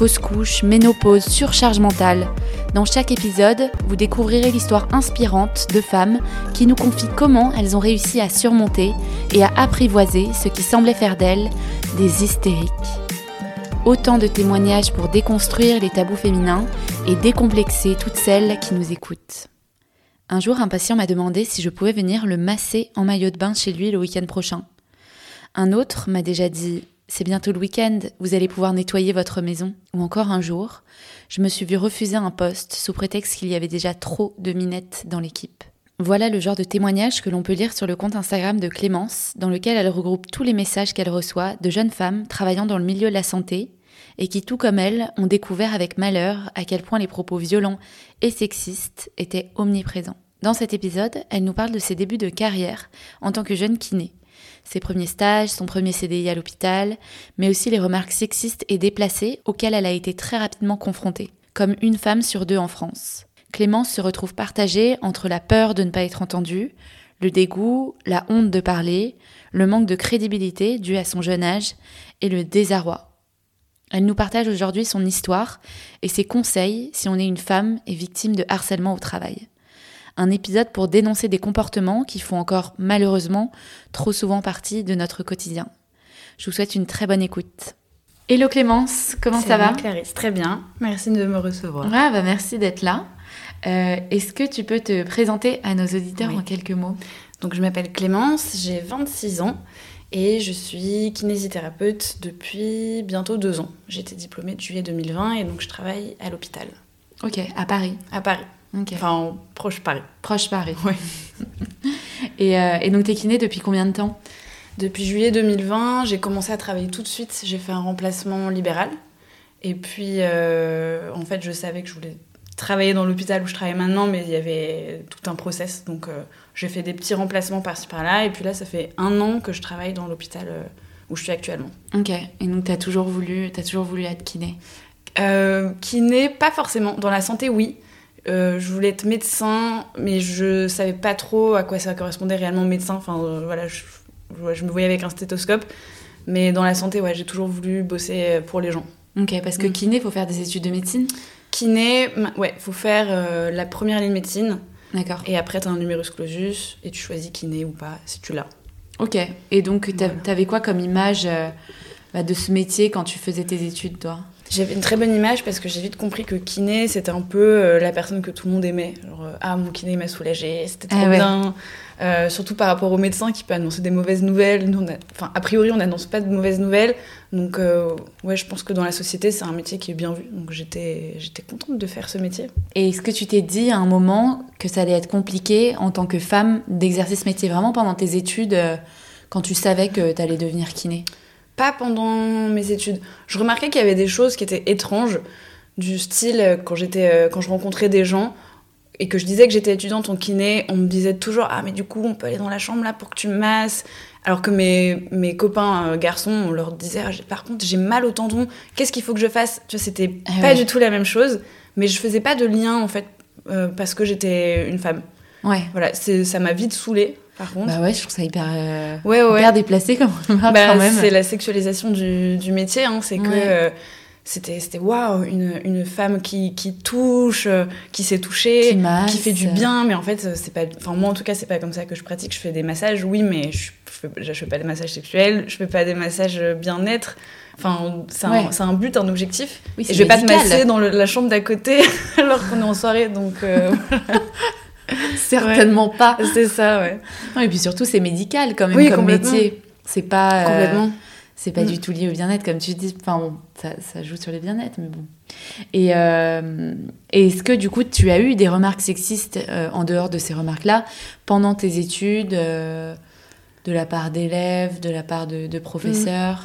fausse couche, ménopause, surcharge mentale. Dans chaque épisode, vous découvrirez l'histoire inspirante de femmes qui nous confient comment elles ont réussi à surmonter et à apprivoiser ce qui semblait faire d'elles des hystériques. Autant de témoignages pour déconstruire les tabous féminins et décomplexer toutes celles qui nous écoutent. Un jour, un patient m'a demandé si je pouvais venir le masser en maillot de bain chez lui le week-end prochain. Un autre m'a déjà dit C'est bientôt le week-end, vous allez pouvoir nettoyer votre maison. Ou encore un jour, je me suis vu refuser un poste sous prétexte qu'il y avait déjà trop de minettes dans l'équipe. Voilà le genre de témoignage que l'on peut lire sur le compte Instagram de Clémence, dans lequel elle regroupe tous les messages qu'elle reçoit de jeunes femmes travaillant dans le milieu de la santé et qui, tout comme elle, ont découvert avec malheur à quel point les propos violents et sexistes étaient omniprésents. Dans cet épisode, elle nous parle de ses débuts de carrière en tant que jeune kiné, ses premiers stages, son premier CDI à l'hôpital, mais aussi les remarques sexistes et déplacées auxquelles elle a été très rapidement confrontée, comme une femme sur deux en France. Clémence se retrouve partagée entre la peur de ne pas être entendue, le dégoût, la honte de parler, le manque de crédibilité dû à son jeune âge et le désarroi elle nous partage aujourd'hui son histoire et ses conseils si on est une femme et victime de harcèlement au travail. Un épisode pour dénoncer des comportements qui font encore malheureusement trop souvent partie de notre quotidien. Je vous souhaite une très bonne écoute. Hello Clémence, comment ça va Clarisse, très bien. Merci de me recevoir. Ouais, bah merci d'être là. Euh, est-ce que tu peux te présenter à nos auditeurs en quelques mots? Donc je m'appelle Clémence, j'ai 26 ans et je suis kinésithérapeute depuis bientôt deux ans. J'ai été diplômée de juillet 2020 et donc je travaille à l'hôpital. Ok, à Paris À Paris. Enfin, proche Paris. Proche Paris. Oui. et, euh, et, donc, t'es kiné depuis combien de temps? Depuis juillet 2020, j'ai commencé à travailler tout de suite. J'ai fait un remplacement libéral. Et puis, euh, en fait, je savais que je voulais travailler dans l'hôpital où je travaille maintenant, mais il y avait tout un process. Donc, euh, j'ai fait des petits remplacements par-ci par-là. Et puis là, ça fait un an que je travaille dans l'hôpital euh, où je suis actuellement. Ok. Et donc, tu as toujours voulu, as toujours voulu être kiné? Kiné, pas forcément. Dans la santé, oui. Euh, je voulais être médecin, mais je savais pas trop à quoi ça correspondait réellement médecin. Enfin, voilà, je, je, me voyais avec un stéthoscope. Mais dans la santé, ouais, j'ai toujours voulu bosser pour les gens. Ok, parce que mm. kiné, faut faire des études de médecine? Kiné, ouais, faut faire la première année de médecine. D'accord. Et après, tu as un numerus clausus et tu choisis kiné ou pas, si tu l'as. Ok. Et donc, tu avais quoi comme image euh, bah, de ce métier quand tu faisais tes études, toi? J'avais une très bonne image parce que j'ai vite compris que kiné, c'était un peu euh, la personne que tout le monde aimait. Genre, euh, ah, mon kiné m'a soulagé, c'était trop ah bien. Euh, surtout par rapport au médecin qui peut annoncer des mauvaises nouvelles. Nous, enfin, a priori, on n'annonce pas de mauvaises nouvelles. Donc, euh, ouais, je pense que dans la société, c'est un métier qui est bien vu. Donc, j'étais, j'étais contente de faire ce métier. Et est-ce que tu t'es dit à un moment que ça allait être compliqué en tant que femme d'exercer ce métier vraiment pendant tes études, quand tu savais que tu allais devenir kiné? Pas pendant mes études. Je remarquais qu'il y avait des choses qui étaient étranges, du style quand j'étais, quand je rencontrais des gens et que je disais que j'étais étudiante en kiné, on me disait toujours Ah, mais du coup, on peut aller dans la chambre là pour que tu me masses. Alors que mes, mes copains euh, garçons, on leur disait ah, Par contre, j'ai mal au tendon, qu'est-ce qu'il faut que je fasse? Tu vois, c'était ah pas du tout la même chose, mais je faisais pas de lien en fait, euh, parce que j'étais une femme. Ouais. Voilà, ça m'a vite saoulée. Par contre. Bah ouais, je trouve ça hyper, euh, ouais, ouais. hyper déplacé comme bah, quand même. C'est la sexualisation du, du métier, hein, c'est que c'était c'était waouh une, une, femme qui, qui touche euh, qui s'est touchée qui, fait du bien. Mais en fait c'est pas enfin moi en tout cas c'est pas comme ça que je pratique. Je fais des massages oui mais je, je, fais, pas des massages sexuels je fais pas des massages bien-être. Enfin c'est un, un, but un objectif. Oui, et je vais pas te masser dans la chambre d'à côté alors qu'on est en soirée donc euh, certainement pas c'est ça ouais et puis surtout c'est médical quand même comme métier c'est pas euh, complètement c'est pas mm. du tout lié au bien-être, comme tu dis. Enfin, bon, ça, ça joue sur le bien-être, mais bon. Et euh, est-ce que, du coup, tu as eu des remarques sexistes euh, en dehors de ces remarques-là pendant tes études, de la part d'élèves, de la part de, professeurs?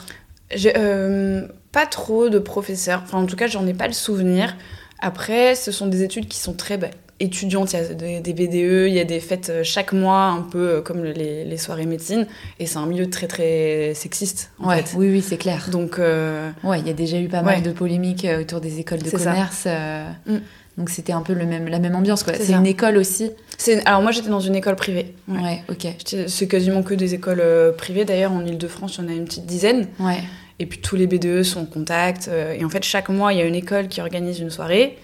Mm. Pas trop de professeurs. Enfin, en tout cas, j'en ai pas le souvenir. Après, ce sont des études qui sont très étudiantes. Il y a des, des BDE, il y a des fêtes euh, chaque mois, un peu euh, comme les, les soirées médecine. Et c'est un milieu très, très sexiste, en Ouais, fait. oui, oui, c'est clair. Donc, euh, Ouais, il y a déjà eu pas mal Ouais. de polémiques euh, autour des écoles de commerce. euh, Mm. Donc c'était un peu le même, la même ambiance, quoi. C'est une école aussi. alors moi, j'étais dans une école privée. Ouais, Ouais. ok. C'est quasiment que des écoles privées. D'ailleurs, en Ile-de-France, il y en a une petite dizaine. Ouais. Et puis tous les BDE sont en contact. et en fait, chaque mois, il y a une école qui organise une soirée.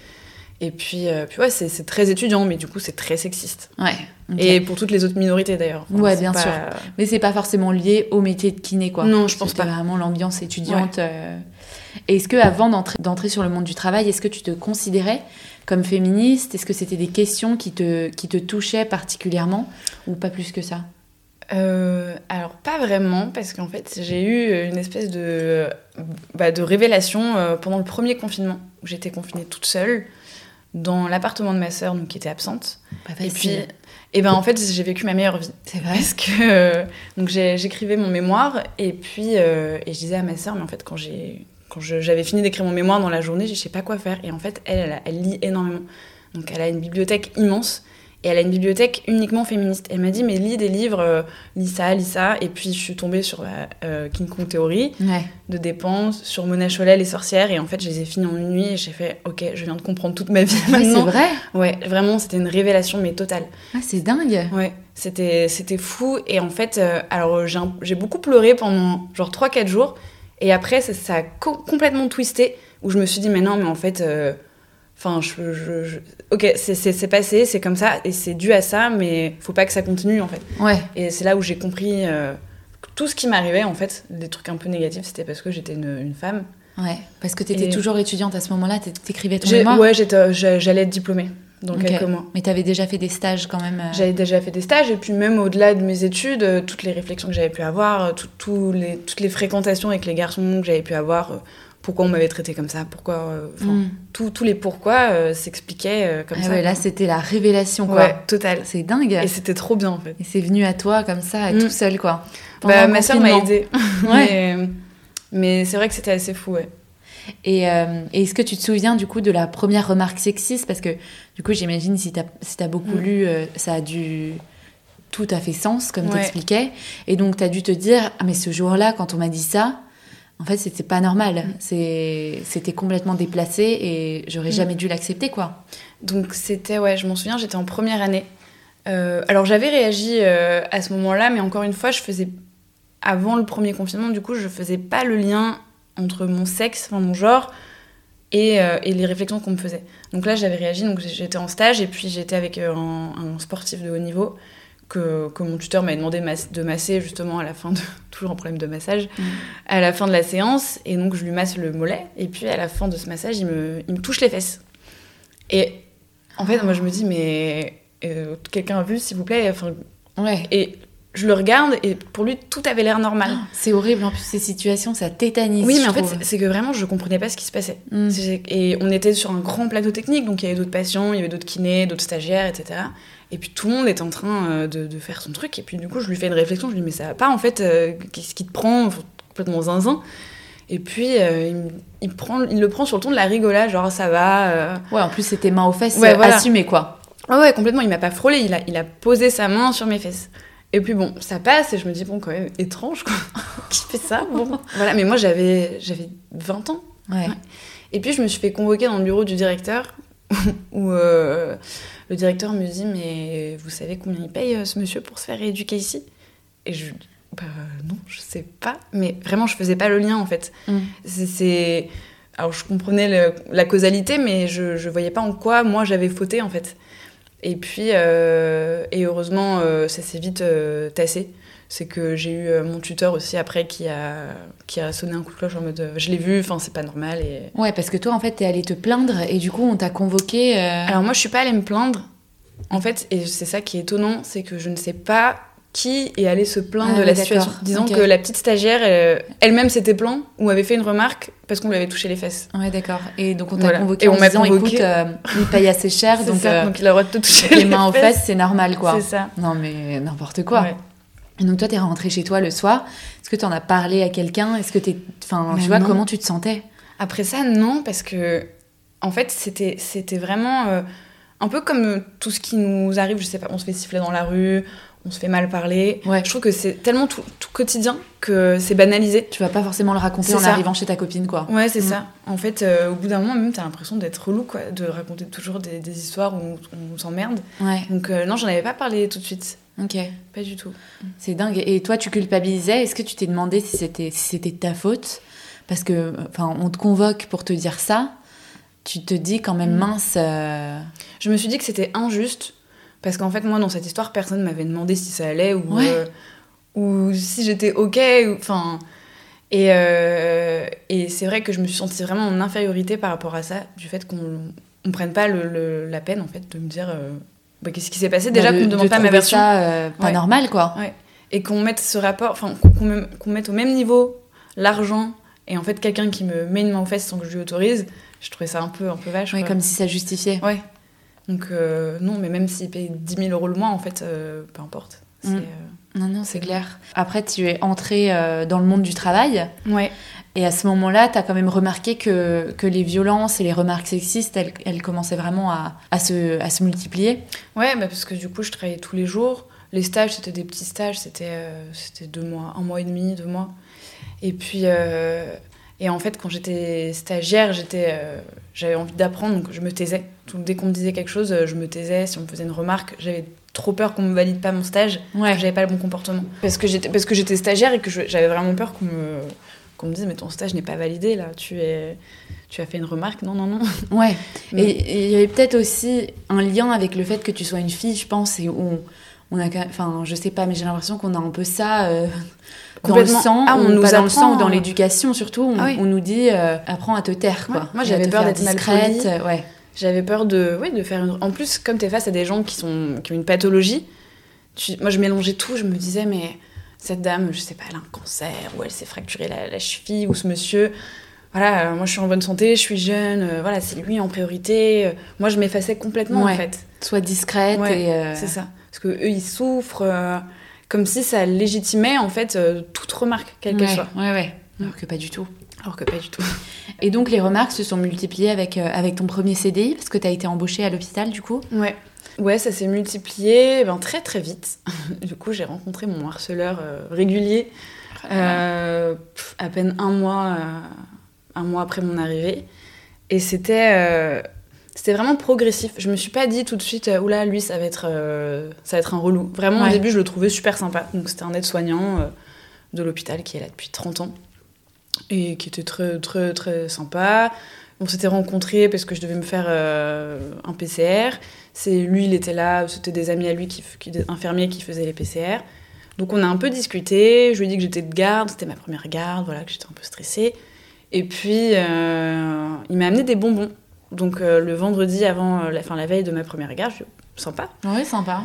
Et puis, euh, puis ouais, c'est très étudiant, mais du coup, c'est très sexiste. Ouais. Et pour toutes les autres minorités d'ailleurs. Ouais, c'est bien pas- sûr. Mais c'est pas forcément lié au métier de kiné, quoi. Non, je pense pas. vraiment l'ambiance étudiante. euh. Et Est-ce que avant d'entrer sur le monde du travail, est-ce que tu te considérais comme féministe? Est-ce que c'était des questions qui te, qui te touchaient particulièrement ou pas plus que ça? Euh, alors, pas vraiment, parce qu'en fait, j'ai eu une espèce de, bah, de révélation euh, pendant le premier confinement, où j'étais confinée toute seule dans l'appartement de ma sœur, donc qui était absente. Pas Et puis, et ben en fait, j'ai vécu ma meilleure vie. c'est vrai. Parce que euh, donc j'écrivais mon mémoire et puis euh, et je disais à ma sœur, mais en fait quand j'ai quand j'avais fini d'écrire mon mémoire dans la journée, je sais pas quoi faire. Et en fait, elle, elle lit énormément. Donc elle a une bibliothèque immense et elle a une bibliothèque uniquement féministe. Elle m'a dit, mais lis des livres, euh, lis ça, lis ça. Et puis je suis tombée sur la, euh, King Kong Theory Ouais. de dépenses, sur Mona Chollet, les sorcières. Et en fait, je les ai finis en une nuit et j'ai fait, ok, je viens de comprendre toute ma vie c'est maintenant. vrai. Ouais, vraiment, c'était une révélation, mais totale. Ah, c'est dingue. Ouais, c'était c'était fou. Et en fait, euh, alors j'ai beaucoup pleuré pendant genre 3-4 jours. Et après, ça, ça a co- complètement twisté. Où je me suis dit, mais non, mais en fait. Enfin, je, je- je- Ok, c'est- passé, c'est comme ça. Et c'est dû à ça, mais faut pas que ça continue en fait. Ouais. Et c'est là où j'ai compris. euh, tout ce qui m'arrivait, en fait, des trucs un peu négatifs, c'était parce que j'étais une, une femme. Ouais. Parce que t'étais Et- toujours étudiante à ce moment-là, t'é- t'écrivais ton mémoire. Ouais, j'allais être diplômée dans Ok. quelques mois. Mais t'avais déjà fait des stages quand même. euh, J'avais déjà fait des stages et puis même au-delà de mes études, euh, toutes les réflexions que j'avais pu avoir, tout- tout les, toutes les fréquentations avec les garçons que j'avais pu avoir, pourquoi on m'avait traité comme ça, pourquoi, euh, Mm. tous les pourquoi euh, s'expliquaient euh, comme Ah ça. ouais, là, c'était la révélation, quoi. ouais, total. C'est dingue. Et c'était trop bien en fait. Et c'est venu à toi comme ça, Mm. tout seul, quoi. Bah, ma soeur m'a aidée. Ouais. mais mais c'est vrai que c'était assez fou, ouais. Et, euh, et est-ce que tu te souviens du coup de la première remarque sexiste? Parce que du coup, j'imagine si t'as si as beaucoup Mm. lu, euh, ça a dû tout a fait sens, comme Ouais. t'expliquais. Et donc, t'as dû te dire, ah mais ce jour-là, quand on m'a dit ça, en fait, c'était pas normal. Mm. C'était complètement déplacé et j'aurais Mm. jamais dû l'accepter, quoi. Donc c'était, ouais, je m'en souviens, j'étais en première année. Euh, alors j'avais réagi euh, à ce moment-là, mais encore une fois, je faisais avant le premier confinement, du coup, je faisais pas le lien entre mon sexe, enfin mon genre, et, euh, et les réflexions qu'on me faisait. Donc là, j'avais réagi, donc j'étais en stage et puis j'étais avec un, un sportif de haut niveau que, que mon tuteur m'avait demandé mas- de masser justement à la fin de toujours un problème de massage Mm. à la fin de la séance et donc je lui masse le mollet et puis à la fin de ce massage il me, il me touche les fesses et en fait moi je me dis mais euh, quelqu'un a vu s'il vous plaît enfin, Ouais. et je le regarde et pour lui tout avait l'air normal C'est horrible, en plus, ces situations, ça tétanise. oui mais en fait trouve. c'est- c'est que vraiment je comprenais pas ce qui se passait Mm. Et on était sur un grand plateau technique, donc il y avait d'autres patients, il y avait d'autres kinés, d'autres stagiaires, etc. Et puis tout le monde était en train euh, de, de faire son truc. Et puis du coup, je lui fais une réflexion, je lui dis, mais ça va pas en fait, euh, qu'est-ce qui te prend Complètement zinzin. Et puis euh, il, me- il prend, il le prend sur le ton de la rigolade, genre ça va. euh. Ouais, en plus, c'était main aux fesses, Ouais, voilà. assumé, quoi. Ouais, ouais, complètement, il m'a pas frôlé, il a, il a posé sa main sur mes fesses. Et puis bon, ça passe et je me dis, bon, quand même, étrange quoi. Qui fait ça? Bon, voilà, mais moi j'avais j'avais 20 ans. Ouais. Et puis je me suis fait convoquer dans le bureau du directeur, où euh, le directeur me dit Mais vous savez combien il paye euh, ce monsieur pour se faire rééduquer ici? Et je lui dis Bah non, je sais pas. Mais vraiment, je faisais pas le lien en fait. Mm. C'est- C'est. Alors je comprenais le- la causalité, mais je, je voyais pas en quoi moi j'avais fauté en fait. Et puis, euh, et heureusement, euh, ça s'est vite euh, tassé. C'est que j'ai eu euh, mon tuteur aussi après qui a, qui a sonné un coup de cloche en mode euh, je l'ai vu, enfin c'est pas normal. Et... Ouais, parce que toi, en fait, t'es allé te plaindre et du coup, on t'a convoqué. euh, Alors moi je suis pas allée me plaindre. En fait, et c'est ça qui est étonnant, c'est que je ne sais pas qui est allé se plaindre Ah de la situation. Disons que la petite stagiaire elle- elle-même s'était plainte ou avait fait une remarque parce qu'on lui avait touché les fesses. Ouais, d'accord. Et donc, on t'a Voilà. convoqué Et en on m'a disant, convoqué. écoute, euh, il paye assez cher, donc, ça, euh, donc il a le droit de te toucher les les mains aux fesses. fesses, c'est normal, quoi. C'est ça. Non, mais n'importe quoi. Ouais. Et donc, toi, t'es rentré chez toi le soir. Est-ce que t'en as parlé à quelqu'un? Est-ce que t'es. Enfin, tu vois, non. comment tu te sentais? Après ça, non, parce que en fait, c'était c'était vraiment euh, un peu comme tout ce qui nous arrive. Je sais pas, on se fait siffler dans la rue, on se fait mal parler. Ouais. Je trouve que c'est tellement tout, tout quotidien que c'est banalisé. Tu vas pas forcément le raconter en ça. arrivant chez ta copine, quoi. Ouais, c'est Mm. ça. En fait, euh, au bout d'un moment, même, t'as l'impression d'être relou, quoi, de raconter toujours des, des histoires où on, on s'emmerde. Ouais, Donc, euh, non, j'en avais pas parlé tout de suite. Ok. Pas du tout. C'est dingue. Et toi, tu culpabilisais? Est-ce que tu t'es demandé si c'était si c'était ta faute? Parce que, enfin, on te convoque pour te dire ça. Tu te dis quand même Mm. mince. euh, Je me suis dit que c'était injuste parce qu'en fait moi dans cette histoire personne m'avait demandé si ça allait ou Ouais. euh, ou si j'étais ok enfin et euh, et c'est vrai que je me suis sentie vraiment en infériorité par rapport à ça du fait qu'on on prenne pas le, le- la peine en fait de me dire bah, qu'est-ce qui s'est passé déjà de- qu'on de demande pas ma version ça euh, pas Ouais. normal, quoi. Ouais. et qu'on mette ce rapport enfin qu'on qu'on me- qu'on mette au même niveau l'argent et en fait quelqu'un qui me met une main aux fesses sans que je lui autorise je trouvais ça un peu un peu vache Ouais, comme si ça justifiait. Ouais. Donc, euh, non, mais même s'il paye 10 000 euros le mois, en fait, euh, peu importe. C'est, Mm. Non, non, c'est clair. Après, tu es entrée euh, dans le monde du travail. Ouais. Et à ce moment-là, tu as quand même remarqué que, que les violences et les remarques sexistes, elles, elles commençaient vraiment à, à, se, à se multiplier. Ouais, bah, parce que du coup, je travaillais tous les jours. Les stages, c'était des petits stages, c'était euh, deux mois, un mois et demi, deux mois. Et puis, euh, et en fait, quand j'étais stagiaire, j'étais, euh, j'avais envie d'apprendre, donc je me taisais. Dès qu'on me disait quelque chose, je me taisais. Si on me faisait une remarque, j'avais trop peur qu'on me valide pas mon stage, Ouais. que j'avais pas le bon comportement. Parce que j'étais, parce que j'étais stagiaire et que j'avais vraiment peur qu'on me, qu'on me dise, mais ton stage n'est pas validé là, tu es, tu as fait une remarque, non, non, non. Ouais. Mm. Et il y avait peut-être aussi un lien avec le fait que tu sois une fille, je pense, et où on, on a, enfin, je sais pas, mais j'ai l'impression qu'on a un peu ça euh, dans le sang, Ah, on ou nous pas dans le sang ou dans l'éducation surtout. On, Ah oui. on nous dit, euh, apprends à te taire, quoi. Ouais. Moi, j'avais peur d'être discrète. euh, Ouais. J'avais peur de, oui, de faire une... En plus, comme tu es face à des gens qui, sont... qui ont une pathologie, tu... moi je mélangeais tout, je me disais, mais cette dame, je sais pas, elle a un cancer, ou elle s'est fracturée la, la cheville, ou ce monsieur, voilà, euh, moi je suis en bonne santé, je suis jeune, euh, voilà, c'est lui en priorité. Euh, Moi je m'effaçais complètement Ouais. en fait. Sois discrète Ouais, et. euh, C'est ça. Parce que eux ils souffrent, comme si ça légitimait en fait toute remarque, quelle qu'elle ouais, soit. ouais, ouais. Alors que pas du tout. Alors que pas du tout. Et donc les remarques se sont multipliées avec, avec ton premier CDI, parce que tu as été embauchée à l'hôpital du coup? Ouais. Ouais, ça s'est multiplié ben, très très vite. du coup, j'ai rencontré mon harceleur euh, régulier euh, pff, à peine un mois, euh, un mois après mon arrivée. Et c'était euh, c'était vraiment progressif. Je me suis pas dit tout de suite, euh, oula, lui, ça va être, euh, ça va être un relou. Vraiment, Ouais. au début, je le trouvais super sympa. Donc, c'était un aide-soignant euh, de l'hôpital qui est là depuis 30 ans et qui était très très très sympa. On s'était rencontrés parce que je devais me faire euh, un PCR. C'est lui, il était là. C'était des amis à lui, qui, qui, des infirmiers qui faisaient les PCR. Donc on a un peu discuté. Je lui ai dit que j'étais de garde, c'était ma première garde, voilà, que j'étais un peu stressée. Et puis euh, il m'a amené des bonbons. Donc euh, le vendredi avant, la, fin, la veille de ma première garde, je sympa. Ouais, sympa.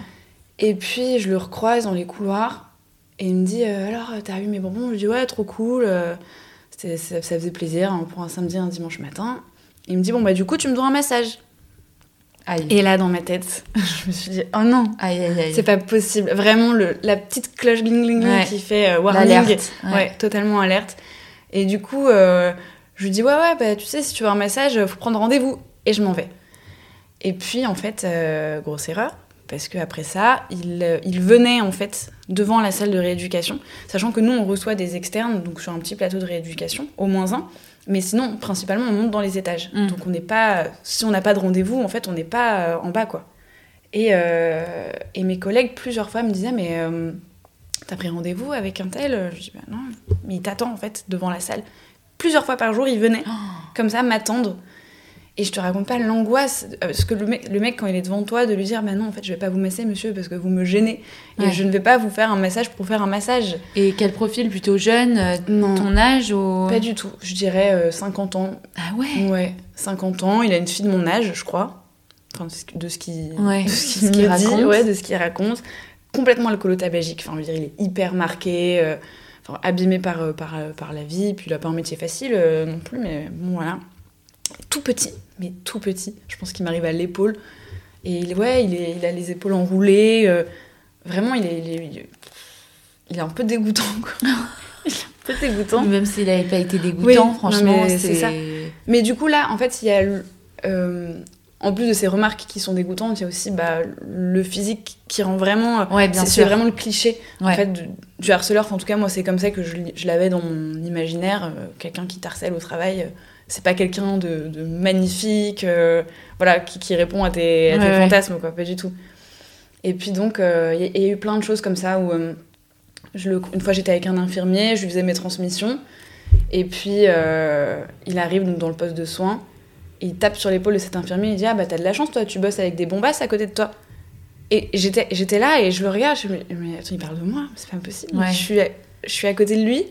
Et puis je le recroise dans les couloirs et il me dit alors t'as eu mes bonbons Je lui dis ouais trop cool. Ça, ça faisait plaisir hein, pour un samedi, un dimanche matin. Il me dit bon bah du coup tu me dois un massage. Aïe. Et là dans ma tête, je me suis dit oh non. Aïe, aïe, aïe. C'est pas possible. Vraiment, le, la petite cloche gling gling gling Ouais. qui fait euh, warning. L'alerte. Ouais. totalement alerte. Et du coup, euh, je lui dis Ouais, ouais, bah tu sais, si tu veux un massage, faut prendre rendez-vous. Et je m'en vais. Et puis, en fait, euh, grosse erreur, parce qu'après ça, il, euh, il venait en fait devant la salle de rééducation, sachant que nous, on reçoit des externes, donc sur un petit plateau de rééducation, au moins un. Mais sinon, principalement, on monte dans les étages. Mm. Donc on n'est pas. Si on n'a pas de rendez-vous, en fait, on n'est pas euh, en bas, quoi. Et, euh, et mes collègues, plusieurs fois, me disaient Mais euh, t'as pris rendez-vous avec un tel? Je dis Bah non, mais il t'attend, en fait, devant la salle. Plusieurs fois par jour, il venait, Oh. comme ça, m'attendre. Et je te raconte pas l'angoisse, euh, parce que le mec, le mec, quand il est devant toi, de lui dire Bah non, en fait, je vais pas vous masser, monsieur, parce que vous me gênez. Et je ne vais pas vous faire un massage pour faire un massage. Et quel profil plutôt jeune euh, Non. Ton âge ou... Pas du tout. Je dirais euh, 50 ans. Ah ouais Ouais, 50 ans. Il a une fille de mon âge, je crois. Enfin, de ce qu'il Ouais, de ce qu'il raconte. dit. Ouais, de ce qu'il raconte. Complètement alcoolotabagique. Enfin, je veux dire, il est hyper marqué. euh, enfin, abîmé par, euh, par, euh, par la vie. Puis il a pas un métier facile euh, non plus. Mais bon, voilà. Tout petit. Mais tout petit. Je pense qu'il m'arrive à l'épaule. Et il, ouais, il, est, il a les épaules enroulées. euh, vraiment, il est, il est, il un peu dégoûtant, quoi. il est un peu dégoûtant. Même s'il n'avait pas été dégoûtant, Oui, franchement, c'est ça. Mais du coup, là, en fait, il y a. euh, en plus de ces remarques qui sont dégoûtantes, il y a aussi bah, le physique qui rend vraiment. Ouais, bien c'est vraiment le cliché en fait du, du harceleur. Enfin, en tout cas, moi, c'est comme ça que je, je l'avais dans mon imaginaire. Euh, quelqu'un qui t'harcèle au travail, euh, c'est pas quelqu'un de, de magnifique, euh, voilà, qui, qui répond à tes, à tes Ouais, ouais. fantasmes, quoi, pas du tout. Et puis donc, euh, il y, a- il y a eu plein de choses comme ça où euh, je le, une fois j'étais avec un infirmier, je lui faisais mes transmissions, et puis il arrive donc dans le poste de soins, et il tape sur l'épaule de cet infirmier, il dit ah bah t'as de la chance toi, tu bosses avec des bombasses à côté de toi. Et j'étais j'étais là et je le regarde, je me dis mais attends il parle de moi, c'est pas possible. Ouais. Je suis à- je suis à côté de lui.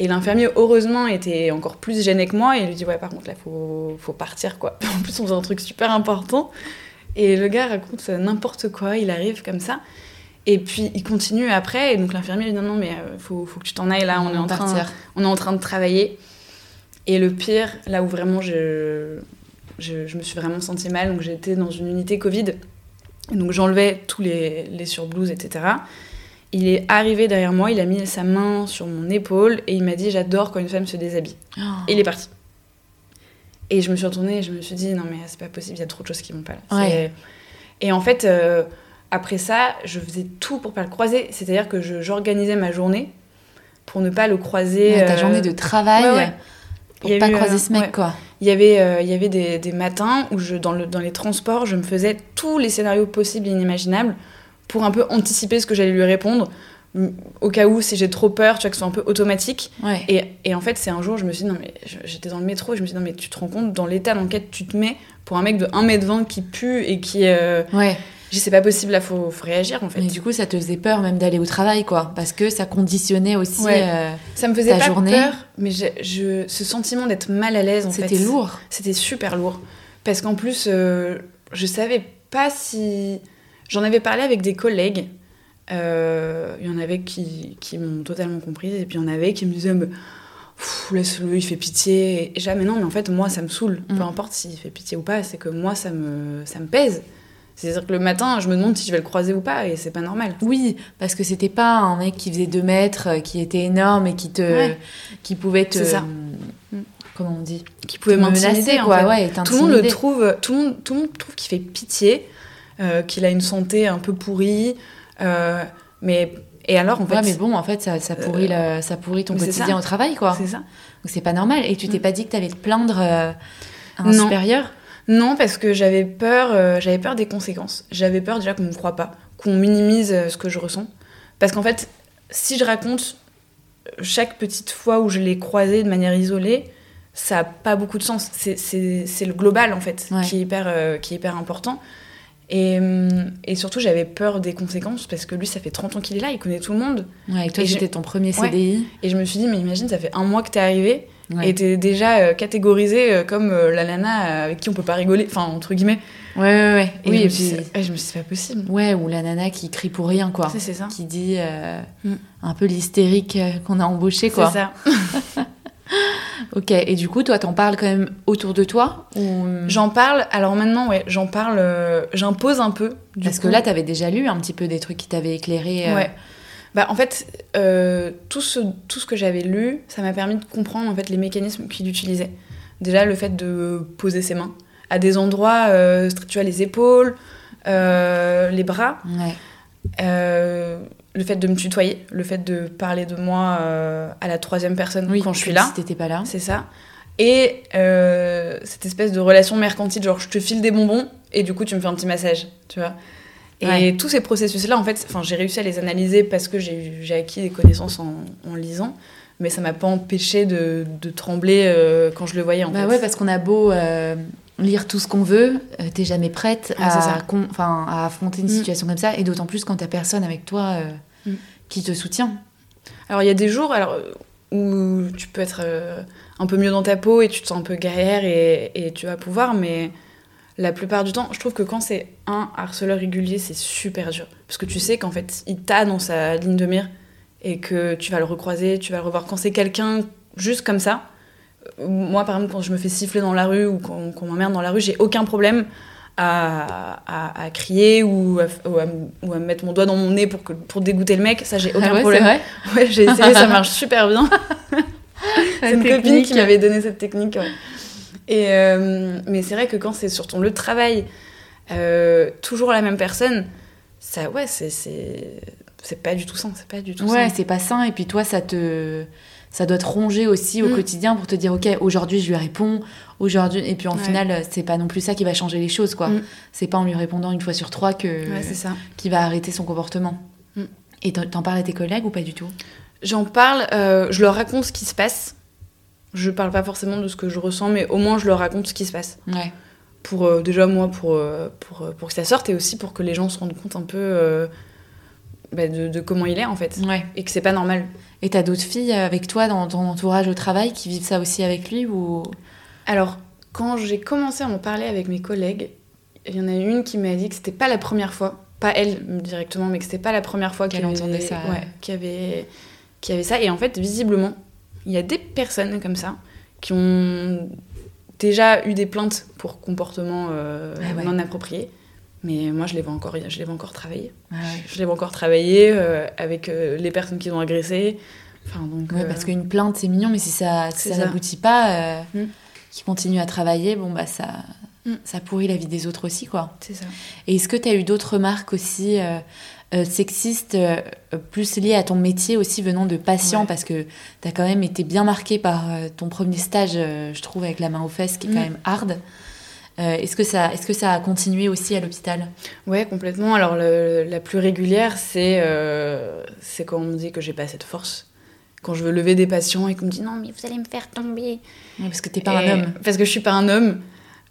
Et l'infirmier, heureusement, était encore plus gêné que moi. Et il lui dit Ouais, par contre, là, faut, faut partir, quoi. En plus, on faisait un truc super important. Et le gars raconte n'importe quoi. Il arrive comme ça. Et puis, il continue après. Et donc, l'infirmier lui dit Non, non, mais euh, faut, faut que tu t'en ailles là. On est, en train, on est en train de travailler. Et le pire, là où vraiment je, je, je me suis vraiment sentie mal, donc j'étais dans une unité Covid. Et donc, j'enlevais tous les, les surblouses, etc. Il est arrivé derrière moi, il a mis sa main sur mon épaule et il m'a dit J'adore quand une femme se déshabille. Oh. Et il est parti. Et je me suis retournée et je me suis dit Non, mais c'est pas possible, il y a trop de choses qui vont pas là. Ouais. Et en fait, euh, après ça, je faisais tout pour pas le croiser. C'est-à-dire que j'organisais ma journée pour ne pas le croiser. Ouais, ta euh, journée de travail ouais, ouais. pour pas eu, croiser euh, ce mec, quoi. Il y avait, il y avait des, des matins où, je, dans, le, dans les transports, je me faisais tous les scénarios possibles et inimaginables pour un peu anticiper ce que j'allais lui répondre, au cas où, si j'ai trop peur, tu vois, que ce soit un peu automatique. Ouais. Et, et en fait, c'est un jour, je me suis dit, non, mais j'étais dans le métro et je me suis dit, non, mais tu te rends compte dans l'état dans lequel tu te mets pour un mec de 1m20 qui pue et qui. Euh... Ouais. C'est pas possible, là, faut, faut réagir en fait. Mais du coup, ça te faisait peur même d'aller au travail, quoi. Parce que ça conditionnait aussi. Ouais. euh, Ça me faisait ta pas journée. peur, mais je, je- ce sentiment d'être mal à l'aise, en fait. C'était lourd. C'était super lourd. Parce qu'en plus, euh, je savais pas si. J'en avais parlé avec des collègues. Euh, Il y en avait qui, qui m'ont totalement comprise. Et puis il y en avait qui me disaient Laisse-le, il fait pitié. Et jamais non, mais en fait, moi, ça me saoule. Mm. Peu importe s'il fait pitié ou pas, c'est que moi, ça me, ça me pèse. C'est-à-dire que le matin, je me demande si je vais le croiser ou pas, et c'est pas normal. Oui, parce que c'était pas un mec qui faisait 2 mètres, euh, qui était énorme et qui te, Ouais. qui pouvait te, ça. euh, comment on dit, Qui pouvait menacer, m'intimider, en quoi. fait. Ouais, et Tout le monde le trouve, tout le monde, tout le monde trouve qu'il fait pitié, euh, qu'il a une santé un peu pourrie, euh, mais et alors en fait, Ouais, mais bon, en fait, ça, ça pourrit, ça pourrit ton quotidien ça. au travail, quoi. c'est ça. Donc c'est pas normal. Et tu t'es Mm. pas dit que t'allais te plaindre euh, à un Non. supérieur? Non, parce que j'avais peur, euh, j'avais peur des conséquences. J'avais peur déjà qu'on me croit pas, qu'on minimise euh, ce que je ressens, parce qu'en fait, si je raconte chaque petite fois où je l'ai croisé de manière isolée, ça a pas beaucoup de sens. C'est- le global en fait Ouais. qui est hyper, euh, qui est hyper important. Et, hum, et surtout, j'avais peur des conséquences parce que lui, ça fait 30 ans qu'il est là, il connaît tout le monde. Ouais, toi, Et c'était ton premier Ouais. CDI. Et je me suis dit, mais imagine, ça fait un mois que t'es arrivé Ouais. et t'es déjà euh, catégorisé euh, comme euh, la nana euh, avec qui on peut pas rigoler, enfin, entre guillemets. Ouais, ouais, ouais. Et oui, je et me suis puis... ouais, je me suis dit, c'est pas possible. Ouais, ou la nana qui crie pour rien, quoi. C'est c'est ça. Qui dit Mm. un peu l'hystérique qu'on a embauché, C'est quoi. ça. Ok, et du coup, toi, t'en parles quand même autour de toi ou... J'en parle, alors maintenant, ouais, j'en parle, euh, j'impose un peu. du Parce que là, t'avais déjà lu un petit peu des trucs qui t'avaient éclairé. euh, Ouais. Bah, en fait, euh, tout, ce, tout ce que j'avais lu, ça m'a permis de comprendre en fait, les mécanismes qu'il utilisait. Déjà, le fait de poser ses mains à des endroits, tu vois, les épaules, les bras. Ouais. Euh, le fait de me tutoyer, le fait de parler de moi euh, à la troisième personne Oui, quand je suis là, Si t'étais pas là. c'est ça. Et euh, cette espèce de relation mercantile, genre je te file des bonbons et du coup tu me fais un petit massage, tu vois. Et Ouais. tous ces processus-là, en fait, j'ai réussi à les analyser parce que j'ai acquis des connaissances en, en lisant, mais ça m'a pas empêché de, de trembler euh, quand je le voyais en Bah fait. ouais, parce qu'on a beau euh, lire tout ce qu'on veut, euh, t'es jamais prête Ah, à, affronter une Mm. situation comme ça, et d'autant plus quand t'as personne avec toi euh, Mm. qui te soutient. Alors il y a des jours alors, où tu peux être euh, un peu mieux dans ta peau et tu te sens un peu guerrière et, et tu vas pouvoir, mais la plupart du temps, je trouve que quand c'est un harceleur régulier, c'est super dur. Parce que tu sais qu'en fait, il t'a dans sa ligne de mire et que tu vas le recroiser, tu vas le revoir. Quand c'est quelqu'un juste comme ça, moi par exemple, quand je me fais siffler dans la rue ou qu'on qu'on m'emmerde dans la rue, j'ai aucun problème. À, à- à crier ou à, ou à m- ou à mettre mon doigt dans mon nez pour, que, pour dégoûter le mec, ça j'ai aucun Ah ouais, problème. vrai Ouais, j'ai essayé, ça marche super bien. C'est une copine technique. qui m'avait donné cette technique. ouais. Et, euh, mais c'est vrai que quand c'est sur ton lieu de travail, euh, toujours la même personne, ça, ouais, c'est, pas du tout sain. C'est pas du tout Ouais, c'est pas sain. Et puis toi, ça te, ça doit te ronger aussi au Mm. quotidien pour te dire, ok, aujourd'hui je lui réponds, aujourd'hui. Et puis en Ouais. final, c'est pas non plus ça qui va changer les choses, quoi. Mm. C'est pas en lui répondant une fois sur trois que Ouais, c'est ça. qui va arrêter son comportement. Mm. Et t'en parles à tes collègues ou pas du tout? J'en parle, euh, je leur raconte ce qui se passe. Je parle pas forcément de ce que je ressens, mais au moins je leur raconte ce qui se passe. Ouais. Pour euh, déjà moi, pour, euh, pour, euh, pour que ça sorte et aussi pour que les gens se rendent compte un peu euh, bah, de, de comment il est en fait. Ouais. Et que c'est pas normal. Et t'as d'autres filles avec toi dans ton entourage au travail qui vivent ça aussi avec lui ou? Alors, quand j'ai commencé à en parler avec mes collègues, il y en a une qui m'a dit que c'était pas la première fois, pas elle directement, mais que c'était pas la première fois Qu'elle avait- entendait ça, ouais, qu'il y avait, y avait ça. Et en fait, visiblement, il y a des personnes comme ça qui ont déjà eu des plaintes pour comportement euh, Ah ouais. non approprié. Mais moi, je les vois encore, je les vois encore travailler. Ah ouais. Je les vois encore travailler euh, avec euh, les personnes qui ont agressé. Enfin, donc, Ouais, euh, parce qu'une plainte c'est mignon, mais si ça, si ça ça. n'aboutit pas, euh, Mm. qui continue à travailler, bon bah ça, Mm. ça pourrit la vie des autres aussi quoi. c'est ça. Et est-ce que tu as eu d'autres remarques aussi sexistes, plus liées à ton métier aussi venant de patients? Ouais. Parce que tu as quand même été bien marqué par ton premier stage, je trouve, avec la main aux fesses, qui est quand Mm. même hard. Euh, est-ce que ça, est-ce que ça a continué aussi à l'hôpital? Ouais, complètement. Alors, le- la plus régulière, c'est euh, c'est quand on me dit que j'ai pas assez de force. Quand je veux lever des patients et qu'on me dit non, mais vous allez me faire tomber. Ouais, Parce que t'es pas Et- un homme. Parce que je suis pas un homme.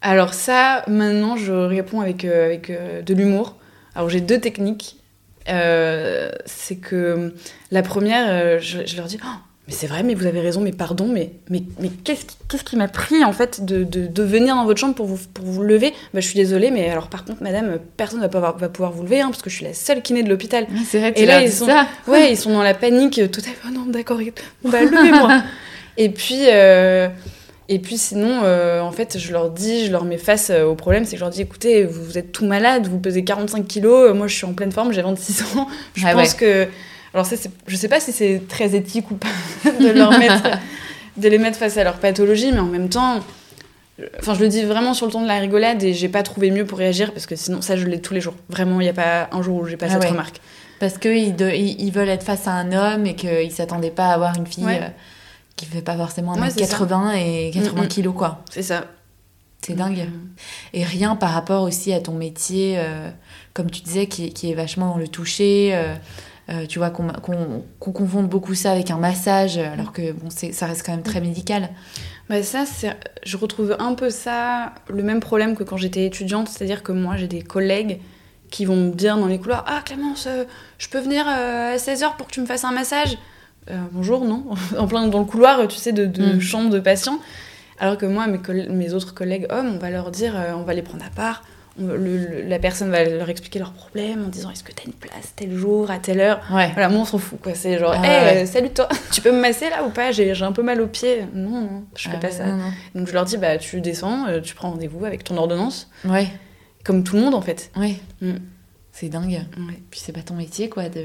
Alors, ça, maintenant, je réponds avec, euh, avec de l'humour. Alors, j'ai deux techniques. C'est que la première, je, je leur dis Oh, mais c'est vrai, mais vous avez raison, mais pardon, mais, mais, mais qu'est-ce qui, qui m'a pris en fait de, de, de venir dans votre chambre pour vous, pour vous lever? Bah, Je suis désolée, mais alors par contre, madame, personne ne va, pouvoir- va pouvoir vous lever hein, parce que je suis la seule kiné de l'hôpital. C'est vrai Et là, ils sont- ça. Ouais, ils sont dans la panique, tout à fait. Oh non, d'accord, bah levez-moi. et puis, euh, et puis sinon, euh, en fait, je leur dis, je leur mets face euh, au problème, c'est que je leur dis, écoutez, vous, vous êtes tout malade, vous pesez 45 kilos, euh, moi je suis en pleine forme, j'ai 26 ans. Je Ah pense que, alors ça, je sais pas si c'est très éthique ou pas de leur mettre, de les mettre face à leur pathologie, mais en même temps. Enfin, je le dis vraiment sur le ton de la rigolade et j'ai pas trouvé mieux pour réagir parce que sinon, ça, je l'ai tous les jours. Vraiment, il n'y a pas un jour où j'ai pas Ah cette ouais. remarque. Parce qu'ils ils, veulent être face à un homme et qu'ils s'attendaient pas à avoir une fille Ouais. euh, qui fait pas forcément Ouais, c'est 1m80 et 80 Mm, mm. kilos, quoi. C'est ça. C'est dingue. Et rien par rapport aussi à ton métier, euh, comme tu disais, qui, qui est vachement dans le toucher. euh, euh, tu vois, qu'on confonde beaucoup ça avec un massage, alors que bon, ça reste quand même très médical. Bah ça, je retrouve un peu ça, le même problème que quand j'étais étudiante, c'est-à-dire que moi j'ai des collègues qui vont me dire dans les couloirs Ah Clémence, euh, je peux venir euh, à 16h pour que tu me fasses un massage? Bonjour, non En plein dans le couloir, tu sais, de, de Mm. chambre de patients. Alors que moi, mes, mes autres collègues hommes, on va leur dire On va les prendre à part. On- le- le- la personne va leur expliquer leurs problèmes en disant Est-ce que t'as une place tel jour, à telle heure? Ouais. Voilà, moi on s'en fout quoi. C'est genre Ah Hey, ouais. euh, salut toi, tu peux me masser là ou pas? J'ai un peu mal au pied. Non, non, je fais Ah pas ça. non, non. Donc je leur dis, bah tu descends, euh, tu prends rendez-vous avec ton ordonnance, Ouais, comme tout le monde en fait. ouais. Mm. C'est dingue. Ouais. Puis c'est pas ton métier, quoi, de,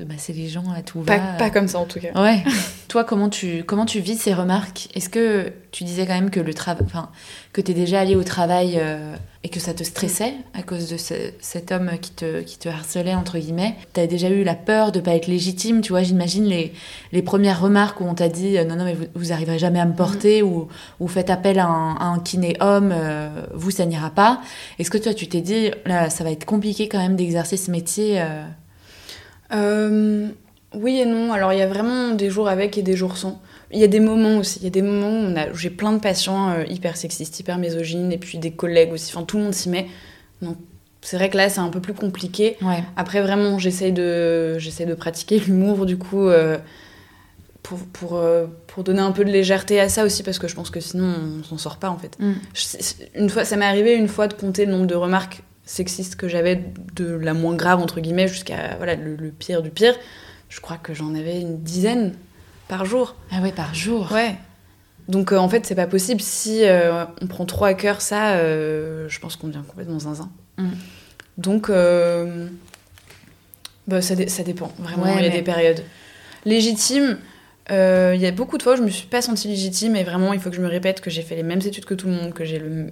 de masser les gens à tout Pas, va. pas comme ça en tout cas. Ouais. Toi, comment tu, comment tu vis ces remarques? Est-ce que tu disais quand même que le travail, enfin, que t'es déjà allé au travail euh, et que ça te stressait à cause de ce- cet homme qui te, qui te harcelait entre guillemets? T'as déjà eu la peur de pas être légitime, tu vois? J'imagine les, les premières remarques où on t'a dit euh, non non mais vous, vous arriverez jamais à me porter ou, ou faites appel à un, à un kiné homme, euh, vous ça n'ira pas. Est-ce que toi tu t'es dit là ça va être compliqué quand même d'exercer ce métier euh, Euh, oui et non. Alors il y a vraiment des jours avec et des jours sans. Il y a des moments aussi. Il y a des moments où, j'ai plein de patients euh, hyper sexistes, hyper misogynes, et puis des collègues aussi. Enfin tout le monde s'y met. Donc c'est vrai que là c'est un peu plus compliqué. Ouais. Après, vraiment, j'essaye de, j'essaye de pratiquer l'humour, du coup, euh, pour, pour, euh, pour donner un peu de légèreté à ça aussi, parce que je pense que sinon, on s'en sort pas, en fait. Mm. Je- Une fois, ça m'est arrivé une fois de compter le nombre de remarques sexistes que j'avais, de la moins grave, entre guillemets, jusqu'à voilà, le, le pire du pire. Je crois que j'en avais une dizaine par jour. Ah ouais par jour. Ouais. Donc, euh, en fait, c'est pas possible. Si euh, on prend trop à cœur ça, euh, je pense qu'on devient complètement zinzin. Mm. Donc, bah, ça, ça dépend. Vraiment, Ouais, il y a mais- des périodes. Légitime, Euh, Il y a beaucoup de fois où je me suis pas sentie légitime et vraiment il faut que je me répète que j'ai fait les mêmes études que tout le monde, que j'ai le,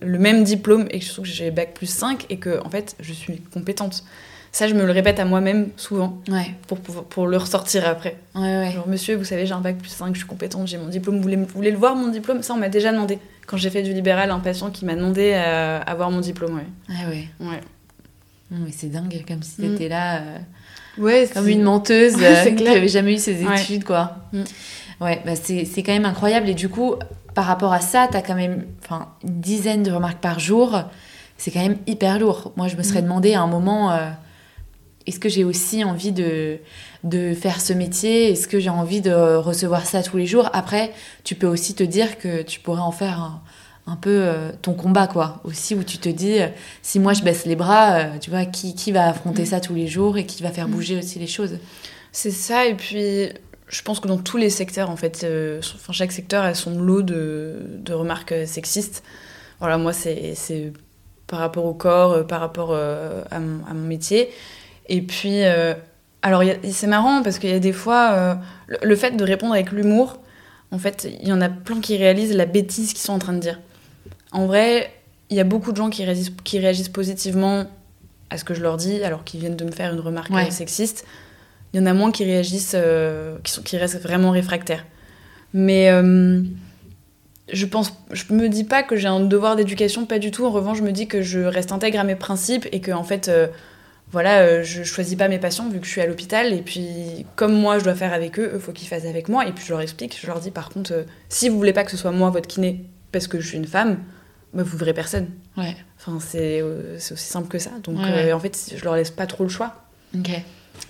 le même diplôme et que surtout que j'ai bac plus 5 et que en fait je suis compétente. Ça, je me le répète à moi-même souvent Ouais, pour, pour, pour le ressortir après. ouais, ouais. Genre, monsieur, vous savez, j'ai un bac plus 5, je suis compétente, j'ai mon diplôme, vous voulez, vous voulez le voir mon diplôme? Ça, on m'a déjà demandé. Quand j'ai fait du libéral, un patient qui m'a demandé à avoir mon diplôme, ouais. Ah ouais. Ouais, Non, mais c'est dingue, comme si Mm. t'étais là, euh, ouais comme une menteuse Ouais, euh, qui clair. avait jamais eu ses études, quoi. Mm. Ouais, bah c'est quand même incroyable. Et du coup, par rapport à ça, t'as quand même une dizaine de remarques par jour. C'est quand même hyper lourd. Moi, je me serais Mm. demandé à un moment, euh, est-ce que j'ai aussi envie de, de faire ce métier? Est-ce que j'ai envie de recevoir ça tous les jours? Après, tu peux aussi te dire que tu pourrais en faire un, un peu euh, ton combat, quoi. Aussi, où tu te dis, euh, si moi je baisse les bras, euh, tu vois, qui, qui va affronter Mm. ça tous les jours et qui va faire Mm. bouger aussi les choses? C'est ça, et puis je pense que dans tous les secteurs, en fait, enfin, chaque secteur a son lot de, de remarques sexistes. Voilà, moi, c'est par rapport au corps, par rapport à, mon, à mon métier. Et puis, alors, c'est marrant parce qu'il y a des fois, le, le fait de répondre avec l'humour, en fait, il y en a plein qui réalisent la bêtise qu'ils sont en train de dire. En vrai, il y a beaucoup de gens qui réagissent, qui réagissent positivement à ce que je leur dis, alors qu'ils viennent de me faire une remarque Ouais. sexiste. Il y en a moins qui réagissent, euh, qui, sont, qui restent vraiment réfractaires. Mais euh, je pense, je me dis pas que j'ai un devoir d'éducation, pas du tout. En revanche, je me dis que je reste intègre à mes principes et que en fait, euh, voilà, euh, je choisis pas mes patients vu que je suis à l'hôpital. Et puis, comme moi, je dois faire avec eux, il faut qu'ils fassent avec moi. Et puis, je leur explique, je leur dis par contre, si vous voulez pas que ce soit moi votre kiné parce que je suis une femme, bah, vous verrez personne. Ouais. Enfin, c'est euh, c'est aussi simple que ça. Donc, Ouais, euh, en fait, je leur laisse pas trop le choix. Ok.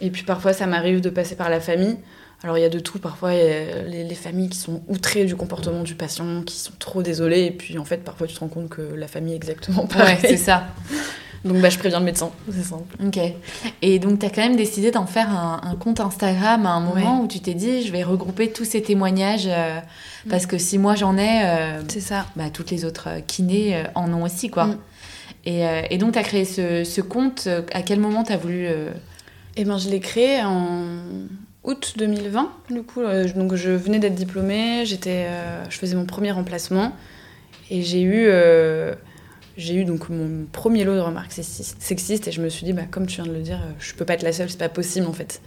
Et puis parfois, ça m'arrive de passer par la famille. Alors il y a de tout. Parfois, il y a les, les familles qui sont outrées du comportement du patient, qui sont trop désolées. Et puis en fait, parfois, tu te rends compte que la famille est exactement pareil. Ouais, c'est ça. Donc bah, je préviens le médecin, c'est simple. Ok. Et donc, tu as quand même décidé d'en faire un, un compte Instagram à un moment Ouais. où tu t'es dit, je vais regrouper tous ces témoignages euh, parce que si moi j'en ai, euh, C'est ça. bah, toutes les autres euh, kinés euh, en ont aussi, quoi. Mm. Et, et donc, tu as créé ce, ce compte. À quel moment tu as voulu. Et ben je l'ai créé en août 2020. Du coup, donc je venais d'être diplômée, j'étais, je faisais mon premier remplacement et j'ai eu, j'ai eu donc mon premier lot de remarques sexistes, et je me suis dit, bah, comme tu viens de le dire, euh, je peux pas être la seule, c'est pas possible en fait.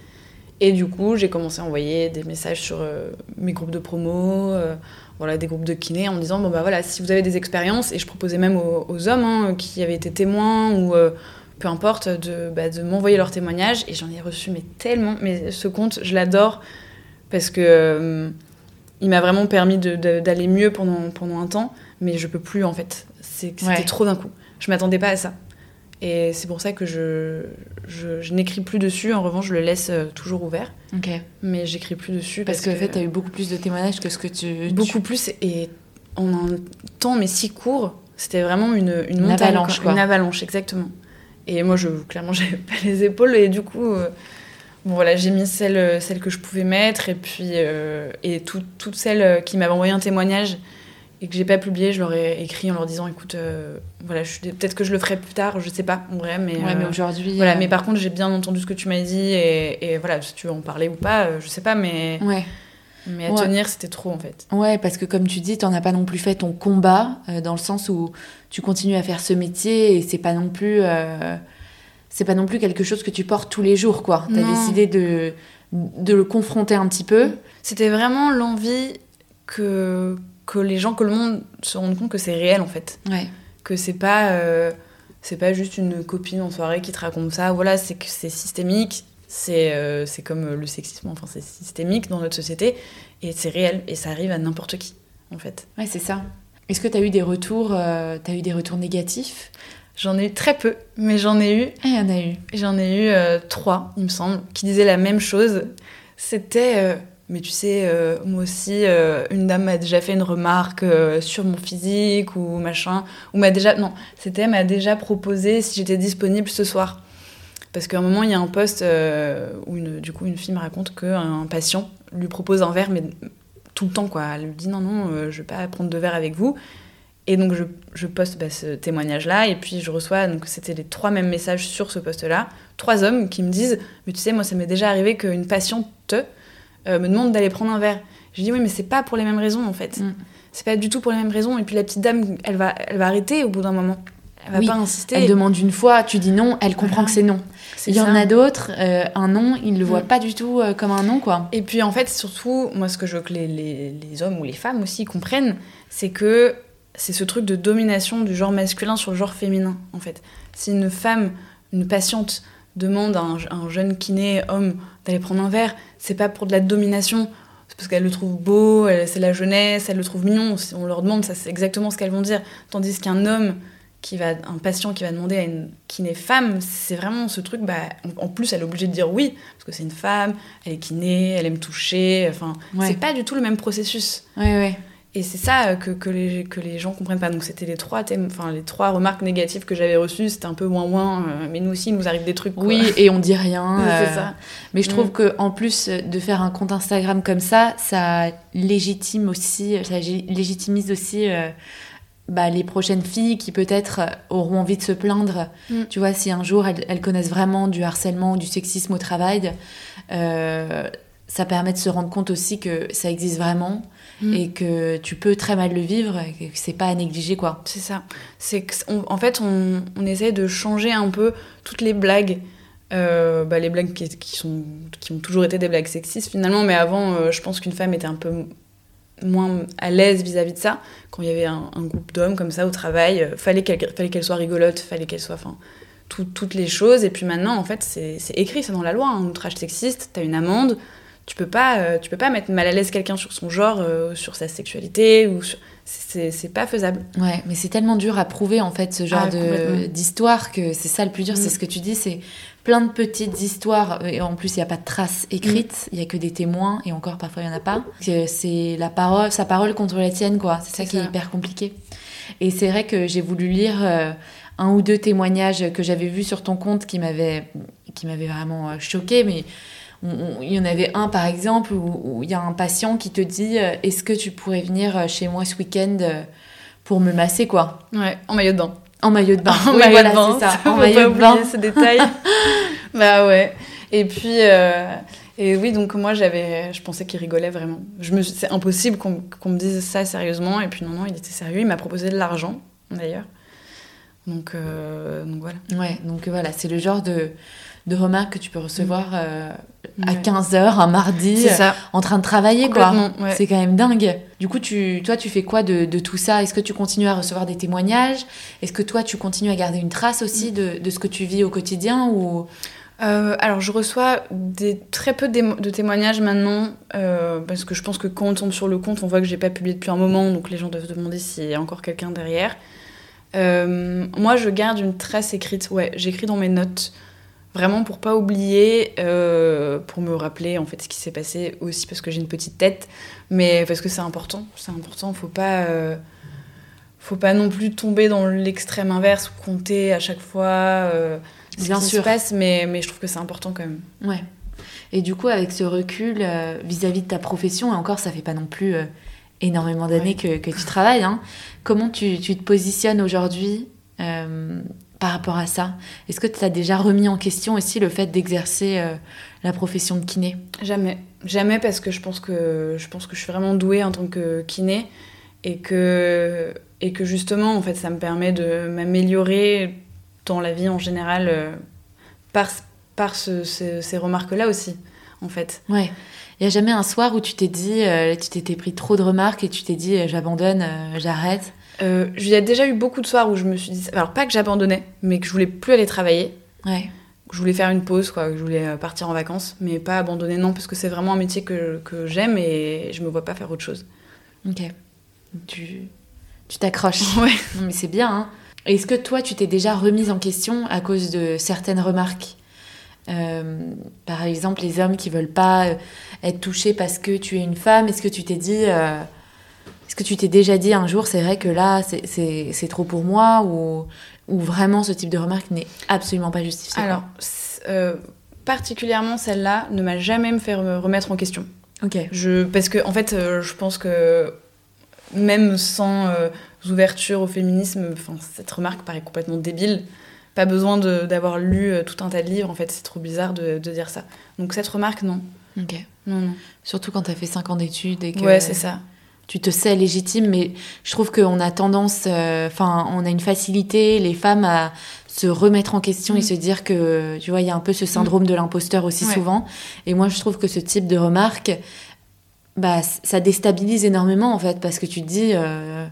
Et du coup, j'ai commencé à envoyer des messages sur euh, mes groupes de promo, euh, voilà, des groupes de kinés, en me disant bon bah voilà, si vous avez des expériences, et je proposais même aux, hommes hein, qui avaient été témoins ou peu importe, de, bah, de m'envoyer leurs témoignages. Et j'en ai reçu mais tellement. Mais ce compte, je l'adore parce que il m'a vraiment permis d'aller mieux pendant, pendant un temps, mais je peux plus en fait. Que C'était Ouais. trop d'un coup. Je m'attendais pas à ça. Et c'est pour ça que je, je, je n'écris plus dessus. En revanche, je le laisse euh, toujours ouvert. Ok. Mais j'écris plus dessus Parce, parce, qu'en fait, tu as eu beaucoup plus de témoignages que ce que tu. beaucoup plus et en un temps mais si court, c'était vraiment une, une montagne, avalanche, quoi. Une avalanche, exactement. Et moi, je clairement, j'avais pas les épaules et du coup, euh, bon voilà, j'ai mis celle, celle que je pouvais mettre et puis euh, et tout- toutes celles qui m'avaient envoyé un témoignage et que j'ai pas publié, je leur ai écrit en leur disant, écoute, euh, voilà, peut-être que je le ferai plus tard, je sais pas, en vrai, mais Ouais, mais euh, aujourd'hui. voilà. euh, Mais par contre, j'ai bien entendu ce que tu m'as dit et, et voilà, si tu veux en parler ou pas, je sais pas, mais Ouais. mais à Ouais. tenir, c'était trop en fait. Ouais, parce que comme tu dis, t'en as pas non plus fait ton combat, euh, dans le sens où tu continues à faire ce métier et c'est pas non plus, euh, c'est pas non plus quelque chose que tu portes tous les jours, quoi. T'as décidé de de le confronter un petit peu. C'était vraiment l'envie que, que les gens, que le monde se rendent compte que c'est réel en fait. Ouais. Que c'est pas, euh, c'est pas juste une copine en soirée qui te raconte ça. Voilà, c'est que c'est systémique. C'est euh, c'est comme le sexisme, enfin c'est systémique dans notre société et c'est réel et ça arrive à n'importe qui en fait. Ouais, c'est ça. Est-ce que t'as eu des retours, euh, t'as eu des retours négatifs? J'en ai eu très peu, mais j'en ai eu Ah, il y en a eu. J'en ai eu euh, trois, il me semble, qui disaient la même chose. C'était, mais tu sais, euh, moi aussi, euh, une dame m'a déjà fait une remarque euh, sur mon physique ou machin, ou m'a déjà, non, c'était m'a déjà proposé si j'étais disponible ce soir. Parce qu'à un moment, il y a un poste où une, du coup une fille me raconte qu'un patient lui propose un verre, mais tout le temps quoi. Elle lui dit non non, je vais pas prendre de verre avec vous. Et donc je, je poste bah, ce témoignage-là et puis je reçois, donc c'était les trois mêmes messages sur ce poste-là, trois hommes qui me disent, mais tu sais, moi ça m'est déjà arrivé qu'une patiente me demande d'aller prendre un verre. Je dis oui, mais c'est pas pour les mêmes raisons en fait. Mm. C'est pas du tout pour les mêmes raisons. Et puis la petite dame, elle va, elle va arrêter au bout d'un moment. Elle va Oui, pas insister. Elle demande une fois, tu dis non, elle comprend Voilà. que c'est non. Il y en a d'autres, euh, un non, ils le voient Mm. pas du tout euh, comme un non, quoi. Et puis en fait, surtout, moi, ce que je veux que les, les- les hommes ou les femmes aussi comprennent, c'est que c'est ce truc de domination du genre masculin sur le genre féminin, en fait. Si une femme, une patiente, demande à un, à un jeune kiné homme d'aller prendre un verre, c'est pas pour de la domination. C'est parce qu'elle le trouve beau, c'est la jeunesse, elle le trouve mignon. Si on leur demande, ça c'est exactement ce qu'elles vont dire. Tandis qu'un homme qui va, un patient qui va demander à une kiné femme, c'est vraiment ce truc, bah, en en plus elle est obligée de dire oui, parce que c'est une femme, elle est kiné, elle aime toucher, enfin, Ouais. c'est pas du tout le même processus. Ouais, ouais. Et c'est ça euh, que, que, les, que les gens comprennent pas. Donc c'était les trois thèmes, enfin les trois remarques négatives que j'avais reçues, c'était un peu moins moins, mais nous aussi il nous arrive des trucs. quoi. Oui, et on dit rien. c'est euh, ça. Mais je trouve Mm. que en plus de faire un compte Instagram comme ça, ça légitime aussi, ça légitimise aussi euh, bah, les prochaines filles qui peut-être euh, auront envie de se plaindre. Mm. Tu vois, si un jour elles, elles connaissent vraiment du harcèlement ou du sexisme au travail, euh, ça permet de se rendre compte aussi que ça existe vraiment Mm. et que tu peux très mal le vivre et que c'est pas à négliger quoi. C'est ça. C'est en fait, on, on essaye de changer un peu toutes les blagues. Euh, bah, les blagues qui, qui sont, qui ont toujours été des blagues sexistes finalement, mais avant, euh, je pense qu'une femme était un peu moins à l'aise vis-à-vis de ça. Quand il y avait un, un groupe d'hommes comme ça au travail, euh, fallait qu'elle fallait qu'elle soit rigolote, fallait qu'elle soit. Enfin, tout- toutes les choses. Et puis maintenant, en fait, c'est c'est écrit, c'est dans la loi. Un outrage sexiste, t'as une amende. Tu peux pas, euh, tu peux pas mettre mal à l'aise quelqu'un sur son genre, euh, sur sa sexualité ou sur- c'est pas faisable. Ouais, mais c'est tellement dur à prouver en fait ce genre Ah, d'histoire que c'est ça le plus dur, Mm. c'est ce que tu dis, c'est plein de petites histoires et en plus il n'y a pas de traces écrites, il y a que des témoins et encore parfois il y en a pas. C'est la parole, sa parole contre la tienne quoi. C'est ça qui est hyper compliqué. Et c'est vrai que j'ai voulu lire euh, un ou deux témoignages que j'avais vus sur ton compte qui m'avaient qui m'avaient vraiment choqué, mais il y en avait un par exemple où il y a un patient qui te dit euh, est-ce que tu pourrais venir euh, chez moi ce week-end euh, pour me masser quoi? Ouais, en maillot de bain. en maillot de bain En Oui, maillot voilà, de bain, c'est ça faut en maillot de oublier bain ce détail. bah ouais. Et puis, euh, et oui, donc moi j'avais, je pensais qu'il rigolait vraiment. Je me, c'est impossible qu'on qu'on me dise ça sérieusement. Et puis non, non, il était sérieux. Il m'a proposé de l'argent d'ailleurs. Donc, euh, donc voilà. ouais donc voilà c'est le genre de de remarques que tu peux recevoir euh, à Ouais. 15h un mardi euh, ça. en train de travailler quoi ouais. c'est quand même dingue du coup tu toi tu fais quoi de, de tout ça? Est-ce que tu continues à recevoir des témoignages? Est-ce que toi tu continues à garder une trace aussi de, de ce que tu vis au quotidien ou? Euh, alors, je reçois des, très peu de témoignages maintenant, euh, parce que je pense que quand on tombe sur le compte, on voit que j'ai pas publié depuis un moment, donc les gens doivent se demander s'il y a encore quelqu'un derrière. Euh, moi, je garde une trace écrite. Ouais, j'écris dans mes notes, vraiment pour pas oublier, euh, pour me rappeler en fait ce qui s'est passé aussi parce que j'ai une petite tête, mais parce que c'est important. C'est important. Faut pas, euh, faut pas non plus tomber dans l'extrême inverse ou compter à chaque fois. euh, ce Bien qui sûr. se passe, mais, mais je trouve que c'est important quand même. ouais et du coup avec ce recul euh, vis-à-vis de ta profession et encore ça fait pas non plus énormément d'années que, que tu travailles hein, comment tu, tu te positionnes aujourd'hui par rapport à ça Est-ce que tu as déjà remis en question aussi le fait d'exercer euh, la profession de kiné? Jamais. Jamais parce que je pense que je pense que je suis vraiment douée en tant que kiné et que et que justement en fait ça me permet de m'améliorer dans la vie en général euh, par par ce- ce- ces remarques là aussi en fait. Ouais. Il y a jamais un soir où tu t'es dit, euh, tu t'étais pris trop de remarques et tu t'es dit, j'abandonne, j'arrête? Euh, il y a déjà eu beaucoup de soirs où je me suis dit alors pas que j'abandonnais mais que je voulais plus aller travailler Ouais. que je voulais faire une pause, quoi, que je voulais euh, partir en vacances, mais pas abandonner, non, parce que c'est vraiment un métier que, que j'aime et je me vois pas faire autre chose. Ok. Tu tu t'accroches. Ouais. Non, mais c'est bien. Hein. Est-ce que toi, tu t'es déjà remise en question à cause de certaines remarques? Euh, Par exemple, les hommes qui veulent pas être touchés parce que tu es une femme. Est-ce que tu t'es dit, euh, que tu t'es déjà dit un jour, c'est vrai que là, c'est- trop pour moi ou ou vraiment ce type de remarque n'est absolument pas justifié Alors, euh, particulièrement celle-là ne m'a jamais me fait me remettre en question. Ok. Je, parce que, en fait, euh, je pense que même sans euh, ouverture au féminisme, cette remarque paraît complètement débile. Pas besoin d'avoir lu tout un tas de livres, en fait, c'est trop bizarre de, de dire ça. Donc, cette remarque, non. Ok. Non, non. Surtout quand t'as fait 5 ans d'études et que Ouais, c'est ça. Tu te sais légitime, mais je trouve qu'on a tendance, euh, enfin, on a une facilité, les femmes, à se remettre en question et Mm. se dire que, tu vois, il y a un peu ce syndrome de l'imposteur aussi Ouais. souvent. Et moi, je trouve que ce type de remarque, bah, ça déstabilise énormément, en fait, parce que tu te dis, euh,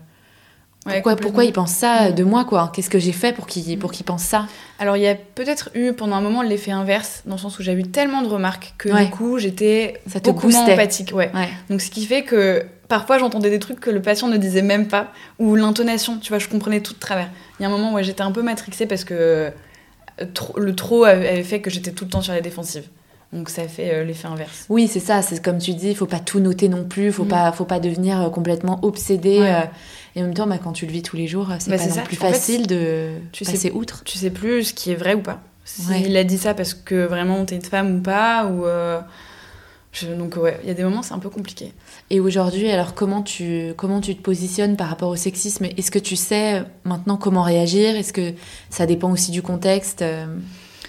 Ouais, pourquoi, pourquoi il pense ça Mm. de moi, quoi? Qu'est-ce que j'ai fait pour qu'il pour qu'il pense ça? Alors, il y a peut-être eu pendant un moment l'effet inverse, dans le sens où j'ai eu tellement de remarques que Ouais. du coup, j'étais beaucoup moins empathique. Ouais. Donc, ce qui fait que parfois, j'entendais des trucs que le patient ne disait même pas, ou l'intonation, tu vois, je comprenais tout de travers. Il y a un moment où j'étais un peu matrixée parce que euh, le trop avait fait que j'étais tout le temps sur les défensives. Donc, ça fait euh, l'effet inverse. Oui, c'est ça. C'est comme tu dis, il faut pas tout noter non plus. Faut Mm. pas, faut pas devenir euh, complètement obsédé. Ouais. et en même temps, bah, quand tu le vis tous les jours, c'est Bah, pas non ça. plus En fait, facile de tu sais- passer outre. Tu sais plus ce qui est vrai ou pas. S'il Ouais. a dit ça parce que vraiment t'es une femme ou pas, ou. euh, je- donc, ouais, il y a des moments, c'est un peu compliqué. Et aujourd'hui, alors comment tu, comment tu te positionnes par rapport au sexisme? Est-ce que tu sais maintenant comment réagir? Est-ce que ça dépend aussi du contexte euh,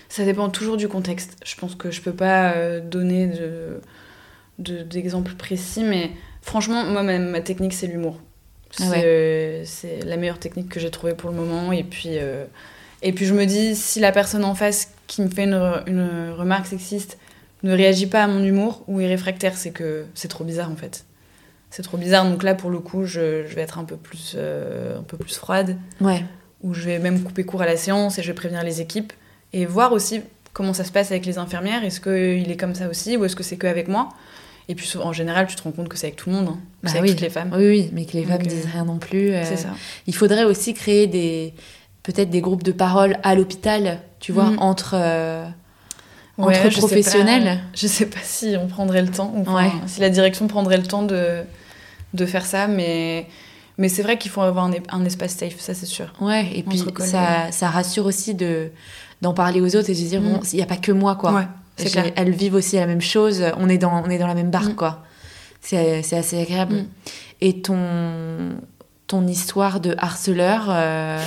Ça dépend toujours du contexte. Je pense que je peux pas euh, donner de, de- d'exemples précis, mais franchement, moi, ma, ma technique, c'est l'humour. C'est, Ah ouais. euh, c'est la meilleure technique que j'ai trouvée pour le moment. Et puis, euh, et puis, je me dis, si la personne en face qui me fait une remarque sexiste ne réagit pas à mon humour ou est réfractaire, c'est que c'est trop bizarre, en fait. C'est trop bizarre. Donc là, pour le coup, je, je vais être un peu plus, euh, un peu plus froide Ouais. où je vais même couper court à la séance et je vais prévenir les équipes et voir aussi comment ça se passe avec les infirmières. Est-ce qu'il est comme ça aussi ou est-ce que c'est que avec moi? Et puis en général, tu te rends compte que c'est avec tout le monde, hein. Bah c'est avec oui. toutes les femmes. Oui, oui, mais que les femmes euh, disent rien non plus. euh, C'est ça. Il faudrait aussi créer des peut-être des groupes de parole à l'hôpital, tu vois, Mhm. entre euh, Ouais, entre je sais professionnels. pas- Je sais pas si on prendrait le temps, enfin, Ouais. si la direction prendrait le temps de, de faire ça, mais, mais c'est vrai qu'il faut avoir un, espace safe, ça c'est sûr. Ouais, et puis ça, ça rassure aussi de d'en parler aux autres et de se dire Mm. bon, il n'y a pas que moi quoi. Ouais, c'est clair. Elles vivent aussi la même chose. On est dans on est dans la même barque Mm. quoi. C'est c'est assez agréable. Mm. Et ton ton histoire de harceleur, euh,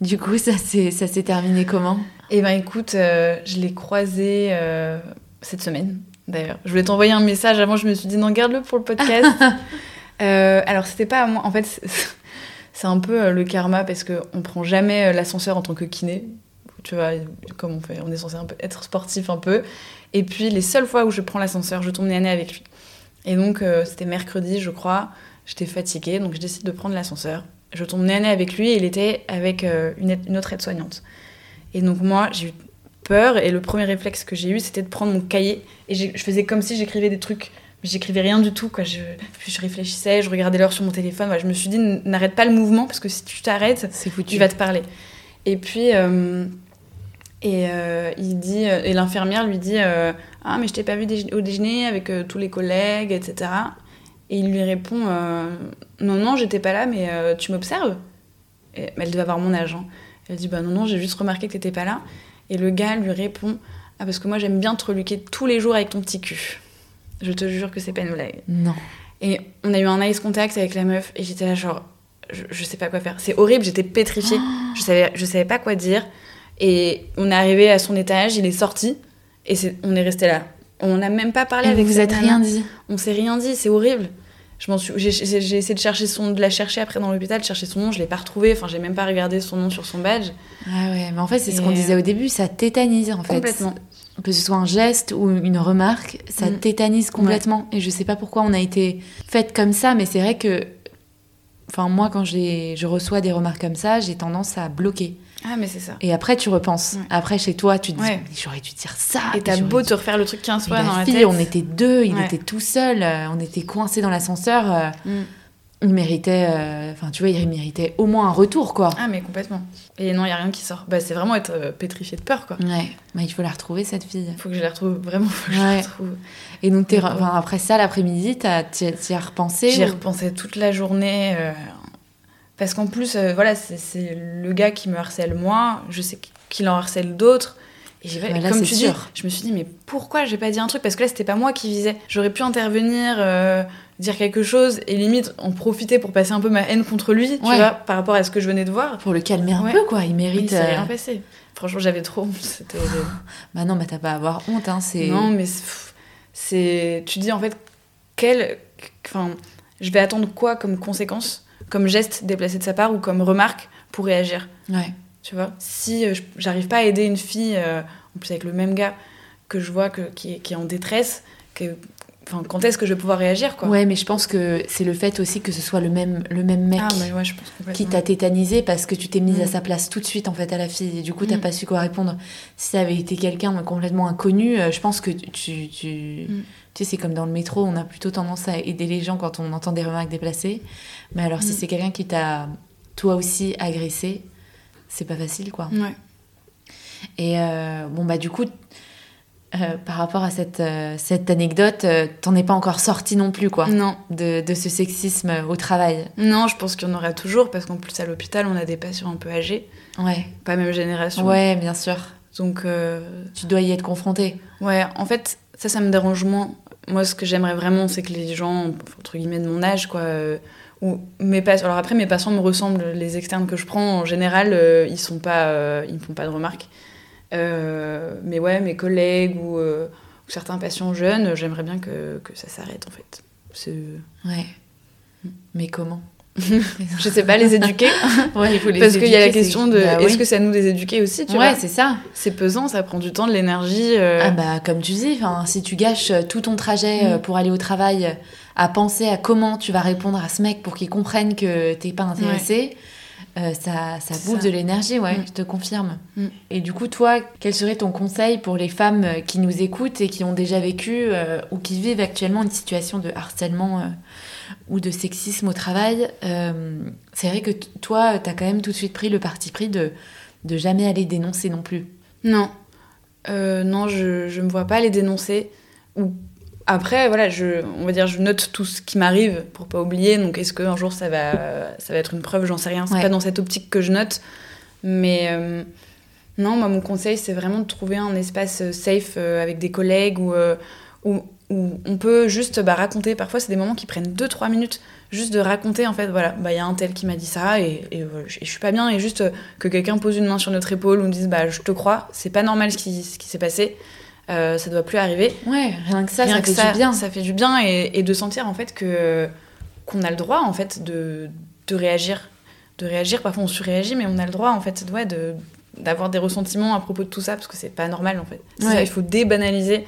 du coup ça s'est terminé comment? Eh ben écoute, euh, je l'ai croisé euh, cette semaine, d'ailleurs. Je voulais t'envoyer un message avant, je me suis dit non, garde-le pour le podcast. Euh, alors c'était pas à moi, en fait c'est- un peu le karma parce qu'on prend jamais l'ascenseur en tant que kiné. Tu vois, comme on fait, on est censé un peu être sportif un peu. Et puis les seules fois où je prends l'ascenseur, je tombe nez à nez avec lui. Et donc c'était mercredi, je crois, j'étais fatiguée, donc je décide de prendre l'ascenseur. Je tombe nez à nez avec lui et il était avec euh, une, autre aide-soignante. Et donc moi, j'ai eu peur et le premier réflexe que j'ai eu, c'était de prendre mon cahier et je faisais comme si j'écrivais des trucs. Mais j'écrivais rien du tout, quoi. Je, puis je réfléchissais, je regardais l'heure sur mon téléphone. Voilà, je me suis dit, n'arrête pas le mouvement parce que si tu t'arrêtes, tu vas te parler. Et puis, euh, et euh, il dit, et l'infirmière lui dit, euh, ah mais je t'ai pas vu déje- au déjeuner avec tous les collègues, etc. Et il lui répond, euh, non non, j'étais pas là, mais euh, tu m'observes. Elle devait avoir mon âge. hein. Elle dit, bah non non, j'ai juste remarqué que t'étais pas là. Et le gars lui répond, ah parce que moi j'aime bien te reluquer tous les jours avec ton petit cul. Je te jure que c'est pas une blague. Non. Et on a eu un ice contact avec la meuf et j'étais là genre je, je sais pas quoi faire. C'est horrible, j'étais pétrifiée. Je savais je savais pas quoi dire et on est arrivé à son étage, il est sorti et on est resté là. On n'a même pas parlé Et avec vous vous êtes rien dit. On s'est rien dit, c'est horrible. Je m'en suis j'ai essayé de chercher son de la chercher après dans l'hôpital, de chercher son nom, je l'ai pas retrouvé, enfin j'ai même pas regardé son nom sur son badge. Ah ouais, mais en fait c'est ce qu'on disait au début, ça tétanise en fait. Complètement. que ce soit un geste ou une remarque, ça Mm. tétanise complètement. Et je sais pas pourquoi on a été faites comme ça, mais c'est vrai que, enfin moi quand j'ai, je reçois des remarques comme ça, j'ai tendance à bloquer. Ah mais c'est ça. Et après tu repenses. Ouais. Après chez toi, tu te dis, Ouais. mais j'aurais dû dire ça. Et t'as beau dû- te refaire le truc 15 Mais fois la dans la fille, tête. on était deux, il Ouais. était tout seul, euh, on était coincés dans l'ascenseur. euh, Mm. il méritait, euh, enfin tu vois, il méritait au moins un retour quoi. Ah mais complètement. Et non, il y a rien qui sort. Bah c'est vraiment être pétrifié de peur quoi. Ouais, bah, il faut la retrouver cette fille. Faut que je les retrouve, vraiment, faut que je les retrouve. Et donc enfin, après ça l'après-midi, t'y as, repensé J'y ai ou- repensé toute la journée. Euh, parce qu'en plus, euh, voilà, c'est- le gars qui me harcèle moi, je sais qu'il en harcèle d'autres. Et là, comme tu dis, sûr. je me suis dit, mais pourquoi j'ai pas dit un truc? Parce que là, c'était pas moi qui visais. J'aurais pu intervenir, euh, dire quelque chose, et limite en profiter pour passer un peu ma haine contre lui, tu vois, par rapport à ce que je venais de voir. pour le calmer un Ouais. peu quoi il mérite s'est euh, rien passé. Franchement, j'avais trop honte. C'était bah non bah t'as pas à avoir honte hein c'est Non, mais c'est tu dis en fait quel enfin je vais attendre quoi comme conséquence? Comme geste déplacé de sa part ou comme remarque pour réagir Ouais. tu vois si euh, j'arrive pas à aider une fille euh, en plus avec le même gars que je vois que, qui, est, qui est en détresse enfin quand est-ce que je vais pouvoir réagir quoi? Ouais, mais je pense que c'est le fait aussi que ce soit le même, le même mec ah mais ouais je pense qui t'a tétanisé parce que tu t'es mise à Mm. sa place tout de suite en fait à la fille et du coup t'as Mm. pas su quoi répondre. Si ça avait été quelqu'un complètement inconnu, euh, je pense que tu, tu, Mm. Tu sais c'est comme dans le métro, on a plutôt tendance à aider les gens quand on entend des remarques déplacées. Mais alors si Mm. c'est quelqu'un qui t'a toi aussi agressé, c'est pas facile quoi. ouais Et euh, bon, bah, du coup, euh, par rapport à cette, euh, cette anecdote, euh, t'en es pas encore sorti non plus, quoi, non de, de ce sexisme au travail. non je pense qu'il y en aura toujours parce qu'en plus à l'hôpital on a des patients un peu âgés Ouais, pas même génération ouais, bien sûr. Donc euh, Tu dois y être confronté. Ouais, en fait, ça, ça me dérange moins. Moi, ce que j'aimerais vraiment, c'est que les gens, entre guillemets, de mon âge, quoi, euh, ou mes patients. Alors après, mes patients me ressemblent. Les externes que je prends, en général, euh, ils sont pas, ils me font pas de remarques. Mais ouais, mes collègues ou, ou certains patients jeunes, j'aimerais bien que, que ça s'arrête, en fait. Ouais. Mais comment? Je sais pas, les éduquer. Ouais, il faut les Parce qu'il y a la question de Bah oui. est-ce que c'est à nous de les éduquer aussi, tu Ouais, c'est ça. C'est pesant, ça prend du temps, de l'énergie. euh, Ah bah comme tu dis, si tu gâches euh, tout ton trajet euh, Mm. pour aller au travail à penser à comment tu vas répondre à ce mec pour qu'il comprenne que t'es pas intéressé, euh, ça, ça bouffe ça. de l'énergie, ouais, Mm. je te confirme. Mm. Et du coup, toi, quel serait ton conseil pour les femmes qui nous écoutent et qui ont déjà vécu euh, ou qui vivent actuellement une situation de harcèlement ou de sexisme au travail Euh, C'est vrai que toi, t'as quand même tout de suite pris le parti pris de, de jamais aller dénoncer non plus. Non. Euh, non, je, je me vois pas les dénoncer. Ou après, voilà, je, on va dire, je note tout ce qui m'arrive pour pas oublier. Donc, est-ce qu'un jour ça va, ça va être une preuve? J'en sais rien. C'est Ouais. pas dans cette optique que je note. Mais euh, non, moi, mon conseil, c'est vraiment de trouver un espace safe euh, avec des collègues où, euh, où, on peut juste bah, raconter. Parfois, c'est des moments qui prennent 2-3 minutes juste de raconter en fait. Voilà bah il y a un tel qui m'a dit ça et, et, voilà, je, et je suis pas bien. Et juste euh, que quelqu'un pose une main sur notre épaule ou nous dise bah je te crois c'est pas normal ce qui, ce qui s'est passé. Euh, ça doit plus arriver. Ouais, rien que ça, Rien ça que fait ça du bien. ça fait du bien et, et de sentir en fait que qu'on a le droit en fait de, de réagir. De réagir. Parfois on surréagit mais on a le droit en fait ouais, de d'avoir des ressentiments à propos de tout ça parce que c'est pas normal en fait. C'est Ouais. ça, il faut débanaliser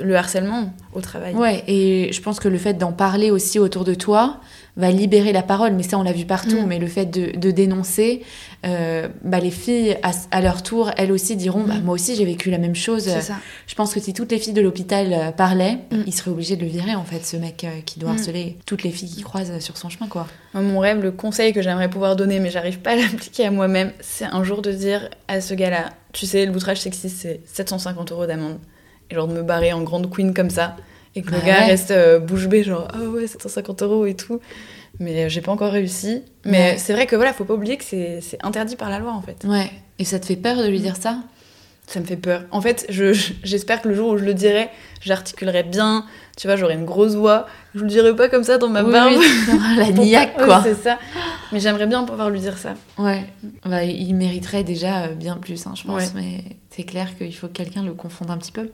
le harcèlement au travail Ouais, et je pense que le fait d'en parler aussi autour de toi va libérer la parole, mais ça on l'a vu partout, Mm. mais le fait de, de dénoncer, euh, bah, les filles à, à leur tour, elles aussi diront, bah, Mm. moi aussi j'ai vécu la même chose. ça Je pense que si toutes les filles de l'hôpital euh, parlaient, Mm. ils seraient obligés de le virer en fait, ce mec euh, qui doit harceler toutes les filles qui croisent sur son chemin, quoi. Mon rêve, le conseil que j'aimerais pouvoir donner, mais j'arrive pas à l'appliquer à moi-même, c'est un jour de dire à ce gars-là, tu sais, le boutrage sexiste, c'est 750 euros d'amende. Et genre de me barrer en grande queen comme ça. Et que le gars ouais. reste euh, bouche bée, genre, ah ouais, 750 euros et tout. Mais euh, j'ai pas encore réussi. Mais Ouais. c'est vrai que voilà, faut pas oublier que c'est c'est interdit par la loi en fait. Ouais, et ça te fait peur de lui dire ça? Ça me fait peur. En fait, je- je- j'espère que le jour où je le dirai, j'articulerai bien. Tu vois, j'aurai une grosse voix. Je le dirai pas comme ça dans ma Oui, barbe. oui, la niaque, quoi. C'est ça. Mais j'aimerais bien pouvoir lui dire ça. Ouais, bah, il mériterait déjà euh, bien plus, hein, je pense, Ouais. mais c'est clair qu'il faut que quelqu'un le confonde un petit peu.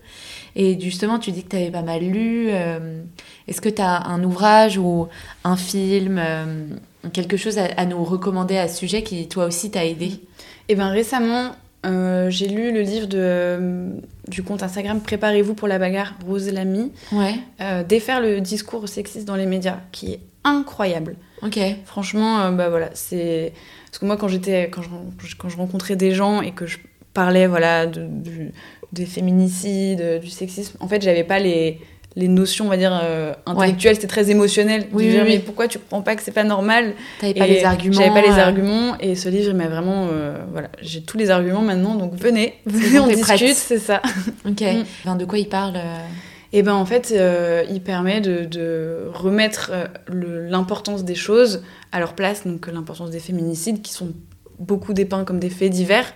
Et justement, tu dis que tu avais pas mal lu. euh, Est-ce que tu as un ouvrage ou un film, euh, quelque chose à, à nous recommander à ce sujet qui, toi aussi, t'a aidé? Et bien récemment, euh, j'ai lu le livre de, euh, du compte Instagram Préparez-vous pour la bagarre, Rose Lamy, Ouais, euh, Défaire le discours sexiste dans les médias, qui est incroyable. ok. Franchement, bah voilà, c'est. Parce que moi, quand j'étais. Quand je, quand je rencontrais des gens et que je parlais, voilà, de, du- des féminicides, du sexisme, en fait, j'avais pas les. Les notions, on va dire, euh, intellectuelles, c'était très émotionnel. Oui, oui, dire, oui. mais pourquoi tu comprends pas que c'est pas normal T'avais pas Et les arguments. J'avais pas les euh, arguments et ce livre il m'a vraiment euh, voilà j'ai tous les arguments maintenant donc venez venez on discute c'est ça. Ok. Mm. Enfin, de quoi il parle Et ben en fait euh, il permet de, de remettre l'importance des choses à leur place donc l'importance des féminicides qui sont beaucoup dépeints comme des faits divers.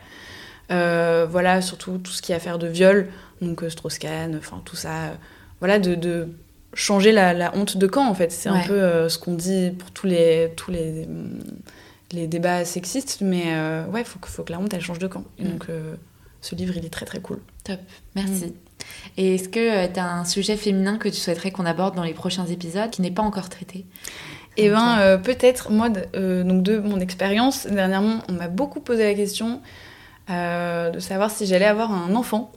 Euh, voilà surtout tout ce qui a à faire de viol donc Strauss-Kahn enfin tout ça voilà de, de changer la, la honte de camp en fait. C'est Ouais. un peu euh, ce qu'on dit pour tous les tous les les débats sexistes mais euh, ouais faut que faut que la honte elle change de camp. Et Mm. donc euh, ce livre il est très très cool. Top, merci. Et est-ce que tu as un sujet féminin que tu souhaiterais qu'on aborde dans les prochains épisodes qui n'est pas encore traité? Eh ben, peut-être, moi, donc de mon expérience, dernièrement, on m'a beaucoup posé la question de savoir si j'allais avoir un enfant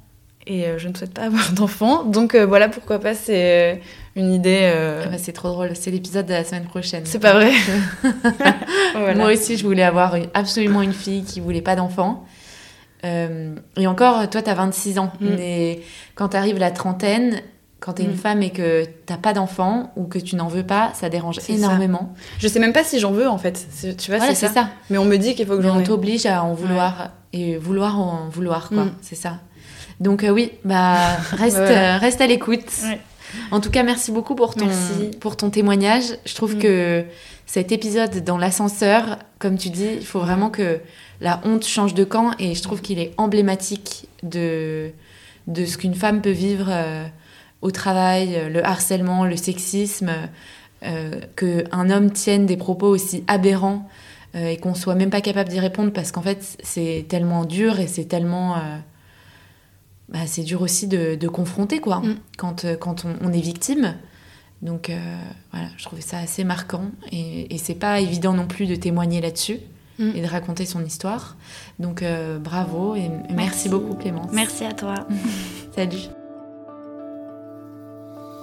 et euh, je ne souhaite pas avoir d'enfant. Donc euh, voilà pourquoi pas, c'est euh, une idée. Ah bah, c'est trop drôle, c'est l'épisode de la semaine prochaine. C'est pas vrai. Moi aussi, je voulais avoir absolument une fille qui voulait pas d'enfant. et encore, toi, tu as 26 ans. Mm. Mais quand tu arrives la trentaine, quand tu es une mm. femme et que t'as pas d'enfant ou que tu n'en veux pas, ça dérange énormément. Je sais même pas si j'en veux en fait. Tu vois, c'est ça. Mais on me dit qu'il faut que j'en ai. On t'oblige à en vouloir et vouloir en vouloir quoi. Mm. C'est ça. Donc euh, oui, bah reste, euh, reste à l'écoute. En tout cas, merci beaucoup pour ton, pour ton témoignage. Je trouve mm. que cet épisode dans l'ascenseur, comme tu dis, il faut vraiment que la honte change de camp et je trouve qu'il est emblématique de, de ce qu'une femme peut vivre euh, au travail, le harcèlement, le sexisme, euh, qu'un homme tienne des propos aussi aberrants et qu'on soit même pas capable d'y répondre parce qu'en fait c'est tellement dur et c'est tellement bah, c'est dur aussi de, confronter quoi mm. quand, euh, quand on, est victime. Donc euh, voilà, je trouvais ça assez marquant et, et c'est pas évident non plus de témoigner là-dessus mm. et de raconter son histoire. Donc euh, bravo et merci. beaucoup Clémence. Merci à toi. Salut.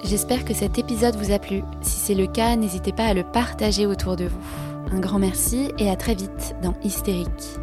J'espère que cet épisode vous a plu. Si c'est le cas, n'hésitez pas à le partager autour de vous. Un grand merci et à très vite dans Hystérique.